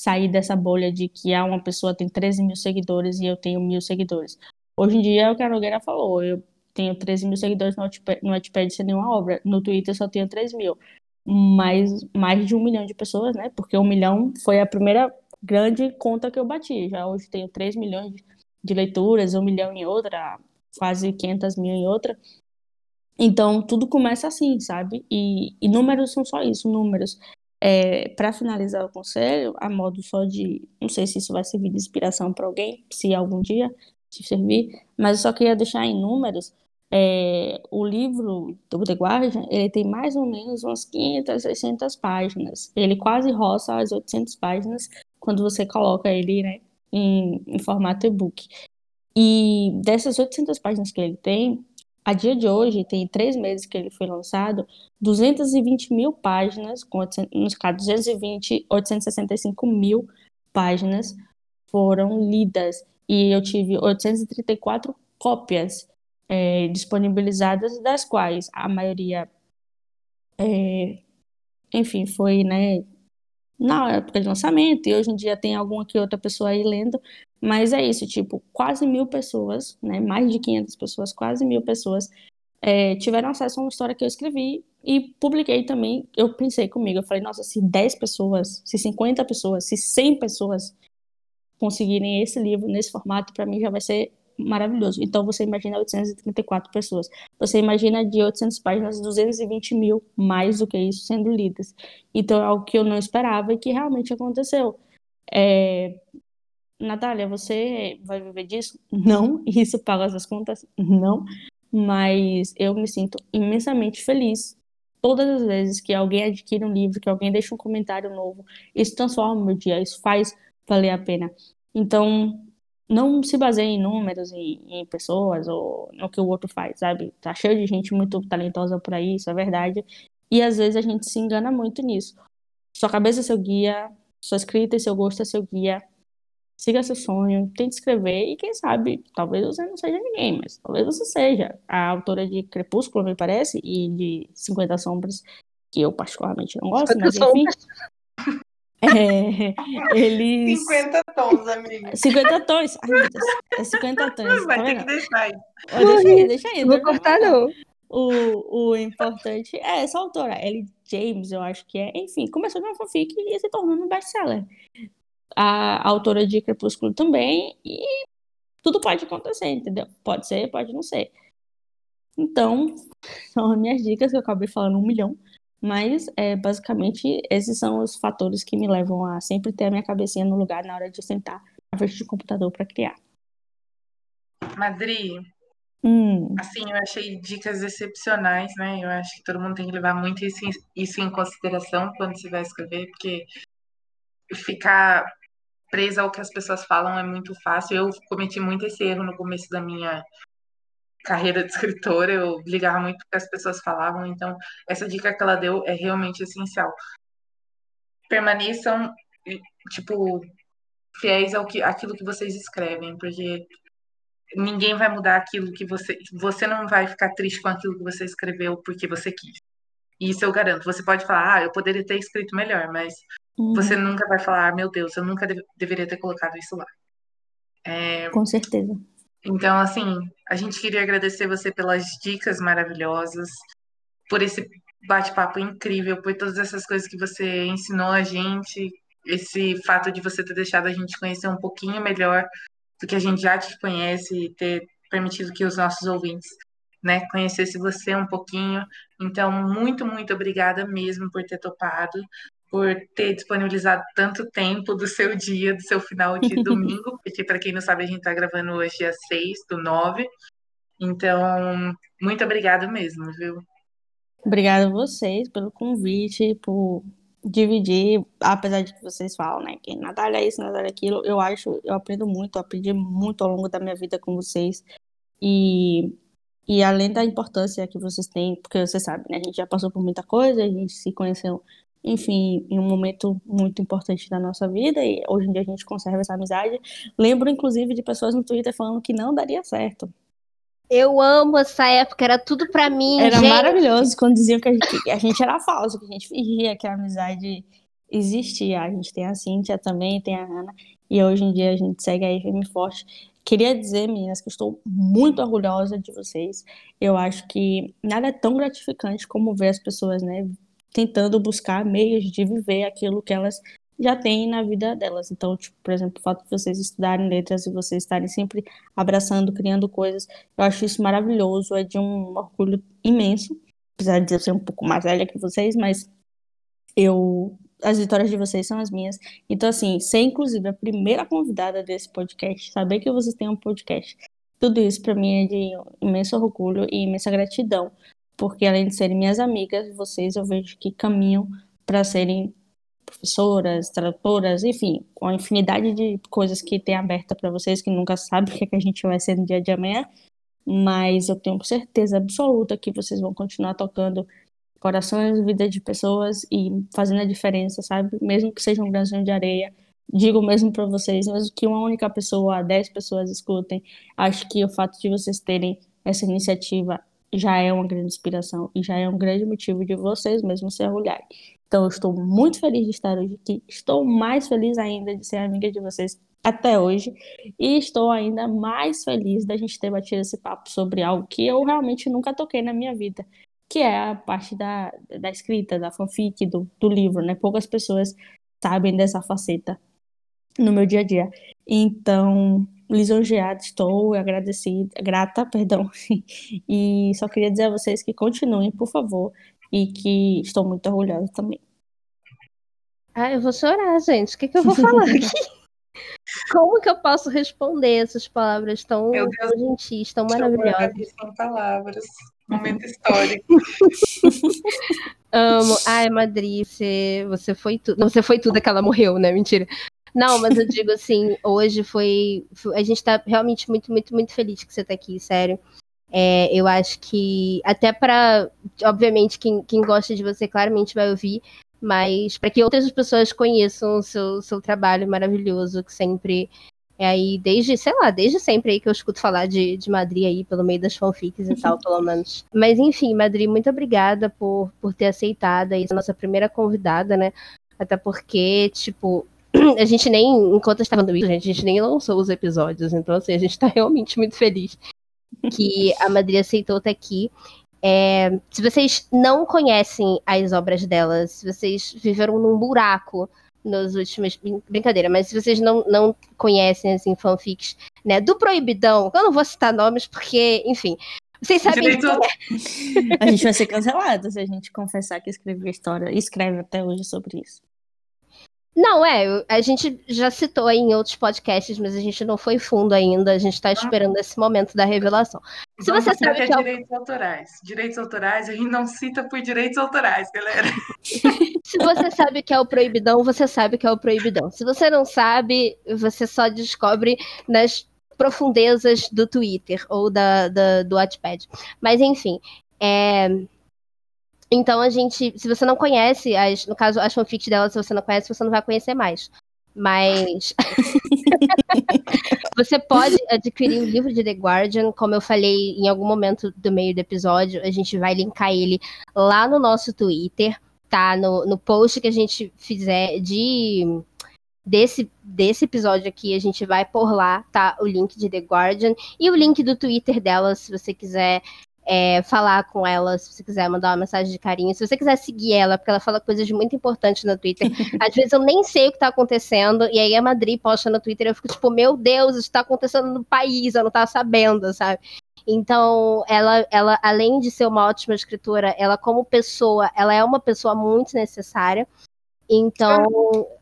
sair dessa bolha de que ah, uma pessoa tem 13 mil seguidores e eu tenho mil seguidores. Hoje em dia, é o que a Nogueira falou, eu tenho 13 mil seguidores no Wattpad, no Wattpad sem nenhuma obra. No Twitter só tenho 3 mil. Mais, mais de um milhão de pessoas, né? Porque um milhão foi a primeira grande conta que eu bati. Já hoje tenho 3 milhões de leituras, um milhão em outra, quase 500 mil em outra. Então, tudo começa assim, sabe? E, e números são só isso, números. É, para finalizar o conselho, a modo só de. Não sei se isso vai servir de inspiração para alguém, se algum dia te servir, mas eu só queria deixar em números. É, o livro do The Guardian, ele tem mais ou menos umas 500, 600 páginas. Ele quase roça as 800 páginas quando você coloca ele né, em, em formato e-book. E dessas 800 páginas que ele tem, a dia de hoje, tem três meses que ele foi lançado, 220 mil páginas, com 800, nos casos 220, 865 mil páginas foram lidas. E eu tive 834 cópias é, disponibilizadas, das quais a maioria, é, enfim, foi né, na época de lançamento, e hoje em dia tem alguma que outra pessoa aí lendo, mas é isso, tipo, quase mil pessoas, né, mais de 500 pessoas, quase mil pessoas é, tiveram acesso a uma história que eu escrevi e publiquei também. Eu pensei comigo, eu falei, nossa, se 10 pessoas, se 50 pessoas, se 100 pessoas conseguirem esse livro nesse formato, para mim já vai ser maravilhoso. Então você imagina 834 pessoas. Você imagina de 800 páginas, 220 mil, mais do que isso, sendo lidas. Então é algo que eu não esperava e que realmente aconteceu. É, Natália, você vai viver disso? Não. Isso paga as contas? Não. Mas eu me sinto imensamente feliz todas as vezes que alguém adquire um livro, que alguém deixa um comentário novo. Isso transforma o meu dia, isso faz valer a pena. Então, não se baseie em números, em, em pessoas ou no que o outro faz, sabe? Tá cheio de gente muito talentosa por aí, isso é verdade. E às vezes a gente se engana muito nisso. Sua cabeça é seu guia, sua escrita e seu gosto é seu guia siga seu sonho, tente escrever e quem sabe, talvez você não seja ninguém, mas talvez você seja a autora de Crepúsculo, me parece, e de 50 Sombras, que eu particularmente não gosto, mas enfim. É, eles... 50 tons, amiga. 50 tons. Ai, meu Deus. É 50 tons. Vai tá ter que deixar aí. Deixa aí, deixa aí. Não vou cortar, não. O, o importante é essa autora, Ellie James, eu acho que é. Enfim, começou de uma fanfic e se tornou um best-seller a autora de Crepúsculo também, e tudo pode acontecer, entendeu? Pode ser, pode não ser. Então, são as minhas dicas, que eu acabei falando um milhão, Mas, é, basicamente, esses são os fatores que me levam a sempre ter a minha cabecinha no lugar na hora de sentar na frente do computador para criar. Madri, Hum, assim, eu achei dicas excepcionais, né? Eu acho que todo mundo tem que levar muito isso, em- isso em consideração quando você vai escrever, porque ficar presa ao que as pessoas falam é muito fácil. Eu cometi muito esse erro no começo da minha carreira de escritora, eu ligava muito o que as pessoas falavam, então essa dica que ela deu é realmente essencial. Permaneçam, tipo, fiéis ao que, àquilo que vocês escrevem, porque ninguém vai mudar aquilo que você. Você não vai ficar triste com aquilo que você escreveu porque você quis. E isso eu garanto. Você pode falar, ah, eu poderia ter escrito melhor, mas uhum, você nunca vai falar, ah, meu Deus, eu nunca deve- deveria ter colocado isso lá. com certeza. Então, assim, a gente queria agradecer você pelas dicas maravilhosas, por esse bate-papo incrível, por todas essas coisas que você ensinou a gente, esse fato de você ter deixado a gente conhecer um pouquinho melhor do que a gente já te conhece e ter permitido que os nossos ouvintes, né, conhecessem você um pouquinho. Então, muito, muito obrigada mesmo por ter topado, por ter disponibilizado tanto tempo do seu dia, do seu final de domingo, porque para quem não sabe, a gente está gravando hoje dia 6 do 9. Então, muito obrigada mesmo, viu? Obrigada a vocês pelo convite, por dividir, apesar de que vocês falam, né, que Natália é isso, Natália é aquilo, eu acho, eu aprendo muito, eu aprendi muito ao longo da minha vida com vocês, e, e além da importância que vocês têm, porque você sabe, né, a gente já passou por muita coisa, a gente se conheceu, enfim, em um momento muito importante da nossa vida, e hoje em dia a gente conserva essa amizade, lembro, inclusive, de pessoas no Twitter falando que não daria certo, Eu amo essa época, era tudo pra mim, Era gente. maravilhoso quando diziam que a, gente, que a gente era falso, que a gente fingia que a amizade existia. A gente tem a Cíntia também, tem a Ana, e hoje em dia a gente segue aí firme forte. Queria dizer, meninas, que estou muito orgulhosa de vocês. Eu acho que nada é tão gratificante como ver as pessoas, né, tentando buscar meios de viver aquilo que elas já têm na vida delas. Então, tipo, por exemplo, o fato de vocês estudarem letras e vocês estarem sempre abraçando, criando coisas, eu acho isso maravilhoso, é de um orgulho imenso, apesar de eu ser um pouco mais velha que vocês, mas eu as vitórias de vocês são as minhas. Então, assim, ser inclusive a primeira convidada desse podcast, saber que vocês têm um podcast, tudo isso para mim é de imenso orgulho e imensa gratidão, porque além de serem minhas amigas, vocês eu vejo que caminham para serem professoras, tradutoras, enfim, com a infinidade de coisas que tem aberta para vocês, que nunca sabe o que, é que a gente vai ser no dia de amanhã, mas eu tenho certeza absoluta que vocês vão continuar tocando corações, vida de pessoas e fazendo a diferença, sabe? Mesmo que seja um grãozinho de areia. Digo mesmo para vocês, mesmo que uma única pessoa, dez pessoas escutem, acho que o fato de vocês terem essa iniciativa já é uma grande inspiração e já é um grande motivo de vocês mesmos se orgulharem. Então, eu estou muito feliz de estar hoje aqui. Estou mais feliz ainda de ser amiga de vocês até hoje. E estou ainda mais feliz da gente ter batido esse papo sobre algo que eu realmente nunca toquei na minha vida, que é a parte da, da escrita, da fanfic, do, do livro, né? Poucas pessoas sabem dessa faceta no meu dia a dia. Então, lisonjeada estou, agradecida, grata, perdão. E só queria dizer a vocês que continuem, por favor, e que estou muito orgulhosa também. Ah, eu vou chorar, gente. O que, que eu vou falar aqui? Como que eu posso responder essas palavras tão, gentis, tão maravilhosas? Sem palavras. Momento histórico. Amo. Ai, Madri, você, você foi tudo. Você foi tudo que ela morreu, né? Mentira. Não, mas eu digo assim, hoje foi. foi- A gente tá realmente muito, muito, muito feliz que você tá aqui, sério. É, eu acho que até pra. Obviamente, quem, quem gosta de você claramente vai ouvir, mas para que outras pessoas conheçam o seu, seu trabalho maravilhoso, que sempre é aí, desde, sei lá, desde sempre aí que eu escuto falar de, de Madri aí, pelo meio das fanfics e tal, pelo menos. Mas enfim, Madri, muito obrigada por, por ter aceitado aí, ser nossa primeira convidada, né? Até porque, tipo, a gente nem, enquanto estava falando isso, a gente nem lançou os episódios, então assim, a gente tá realmente muito feliz que a Madri aceitou estar aqui. É, se vocês não conhecem as obras dela, se vocês viveram num buraco nos últimos. brin- Brincadeira, mas se vocês não, não conhecem assim, fanfics né, do Proibidão, eu não vou citar nomes porque, enfim. Vocês sabem é? A gente vai ser cancelado se a gente confessar que escreveu história e escreve até hoje sobre isso. Não, é, a gente já citou aí em outros podcasts, mas a gente não foi fundo ainda, a gente tá esperando esse momento da revelação. Se Vamos você sabe que é é direitos autorais. Direitos autorais, a gente não cita por direitos autorais, galera. Se você sabe que é o proibidão, você sabe que é o proibidão. Se você não sabe, você só descobre nas profundezas do Twitter ou da, da- do Wattpad. Mas enfim, é... então a gente, se você não conhece, as, no caso as fanfics dela, se você não conhece, você não vai conhecer mais. Mas você pode adquirir o livro de The Guardian, como eu falei em algum momento do meio do episódio, a gente vai linkar ele lá no nosso Twitter tá no, no post que a gente fizer de desse, desse episódio aqui, a gente vai por lá, tá? O link de The Guardian e o link do Twitter dela, se você quiser é, falar com ela, se você quiser mandar uma mensagem de carinho, se você quiser seguir ela, porque ela fala coisas muito importantes no Twitter. Às vezes eu nem sei o que tá acontecendo, e aí a Madrid posta no Twitter, eu fico tipo, meu Deus, isso tá acontecendo no país, eu não tava sabendo, sabe? Então, ela, ela, além de ser uma ótima escritora, ela como pessoa, ela é uma pessoa muito necessária. Então,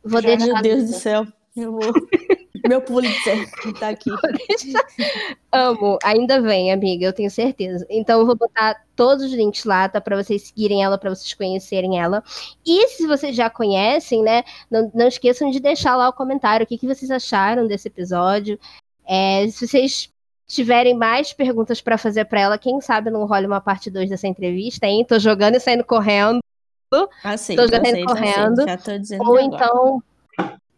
vou Já, deixar. Meu Deus do céu. Eu vou... Meu Pulitzer tá aqui. Amo, ainda vem, amiga, eu tenho certeza. Então, eu vou botar todos os links lá, tá? Pra vocês seguirem ela, pra vocês conhecerem ela. E se vocês já conhecem, né? Não, não esqueçam de deixar lá o comentário. O que, que vocês acharam desse episódio? É, se vocês tiverem mais perguntas pra fazer pra ela, quem sabe não role uma parte 2 dessa entrevista, hein? Tô jogando e saindo correndo. Aceito, Tô já aceito, correndo. aceito. Já tô dizendo Ou agora. então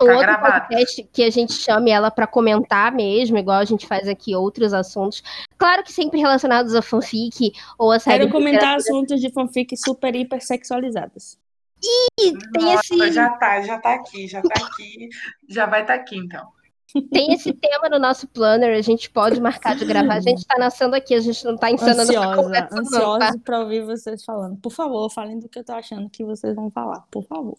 um Tá outro gravado. podcast que a gente chame ela pra comentar mesmo, igual a gente faz aqui outros assuntos. Claro que sempre relacionados a fanfic ou a série Quero comentar literatura. assuntos de fanfic super hiper sexualizadas. tem Nossa, esse, já tá, já tá aqui, já tá aqui. Já vai estar aqui, então. tem esse tema no nosso planner, a gente pode marcar de gravar. A gente tá nascendo aqui, a gente não tá ensinando Ansiosa, conversa, não, ansiosa tá? pra ouvir vocês falando. Por favor, falem do que eu tô achando que vocês vão falar, por favor.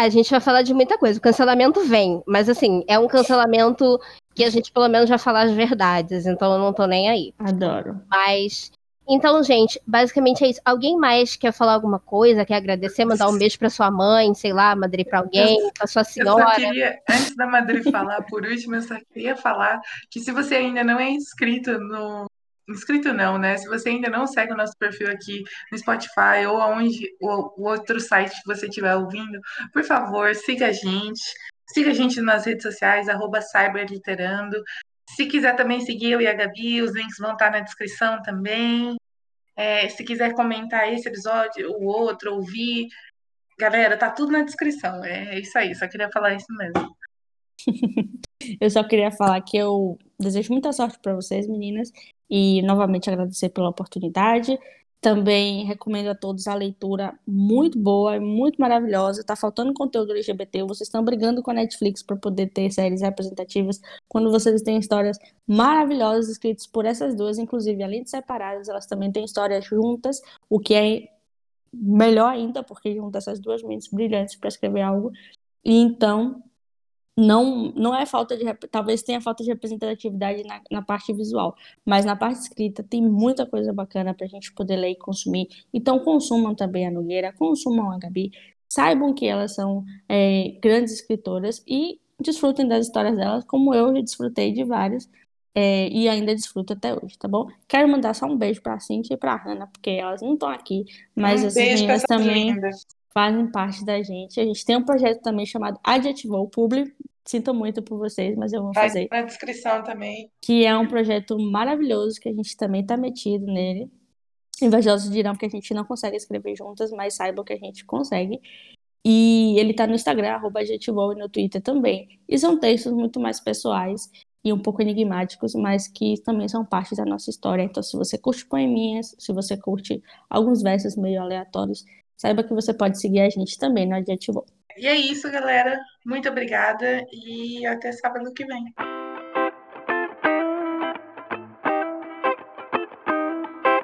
A gente vai falar de muita coisa. O cancelamento vem, mas assim, é um cancelamento que a gente pelo menos vai falar as verdades, então eu não tô nem aí. Adoro. Mas. Então, gente, basicamente é isso. Alguém mais quer falar alguma coisa, quer agradecer, mandar um beijo pra sua mãe, sei lá, madre pra alguém, pra sua Eu só senhora. queria, antes da Madri falar, por último, eu só queria falar que se você ainda não é inscrito no. Inscrito não, né? Se você ainda não segue o nosso perfil aqui no Spotify ou aonde o, o outro site que você estiver ouvindo, por favor, siga a gente. Siga a gente nas redes sociais, arroba cyberliterando. Se quiser também seguir eu e a Gabi, os links vão estar na descrição também. É, se quiser comentar esse episódio, o outro, ouvir, galera, tá tudo na descrição. É, é isso aí, só queria falar isso mesmo. Eu só queria falar que eu desejo muita sorte para vocês, meninas, e novamente agradecer pela oportunidade. Também recomendo a todos a leitura muito boa, e muito maravilhosa. Tá faltando conteúdo LGBT, vocês estão brigando com a Netflix para poder ter séries representativas, quando vocês têm histórias maravilhosas escritas por essas duas, inclusive além de separadas, elas também têm histórias juntas, o que é melhor ainda, porque junta essas duas mentes brilhantes para escrever algo. E então, não, não é falta de. Talvez tenha falta de representatividade na, na parte visual, mas na parte escrita tem muita coisa bacana para a gente poder ler e consumir. Então, consumam também a Nogueira, consumam a Gabi, saibam que elas são é, grandes escritoras e desfrutem das histórias delas, como eu já desfrutei de várias. é, e ainda desfruto até hoje, tá bom? Quero mandar só um beijo pra Cintia e pra Hannah, porque elas não estão aqui, mas um beijo pra meninas também lindas. Fazem parte da gente. A gente tem um projeto também chamado Adjetivou Publi. Sinto muito por vocês, mas eu vou Vai fazer. na descrição também. Que é um projeto maravilhoso que a gente também tá metido nele. Invejosos dirão que a gente não consegue escrever juntas, mas saibam que a gente consegue. E ele tá no Instagram, arroba Adjetivou, e no Twitter também. E são textos muito mais pessoais e um pouco enigmáticos, mas que também são parte da nossa história. Então, se você curte poeminhas, se você curte alguns versos meio aleatórios, saiba que você pode seguir a gente também no Adjetivou. E é isso, galera. Muito obrigada e até sábado que vem.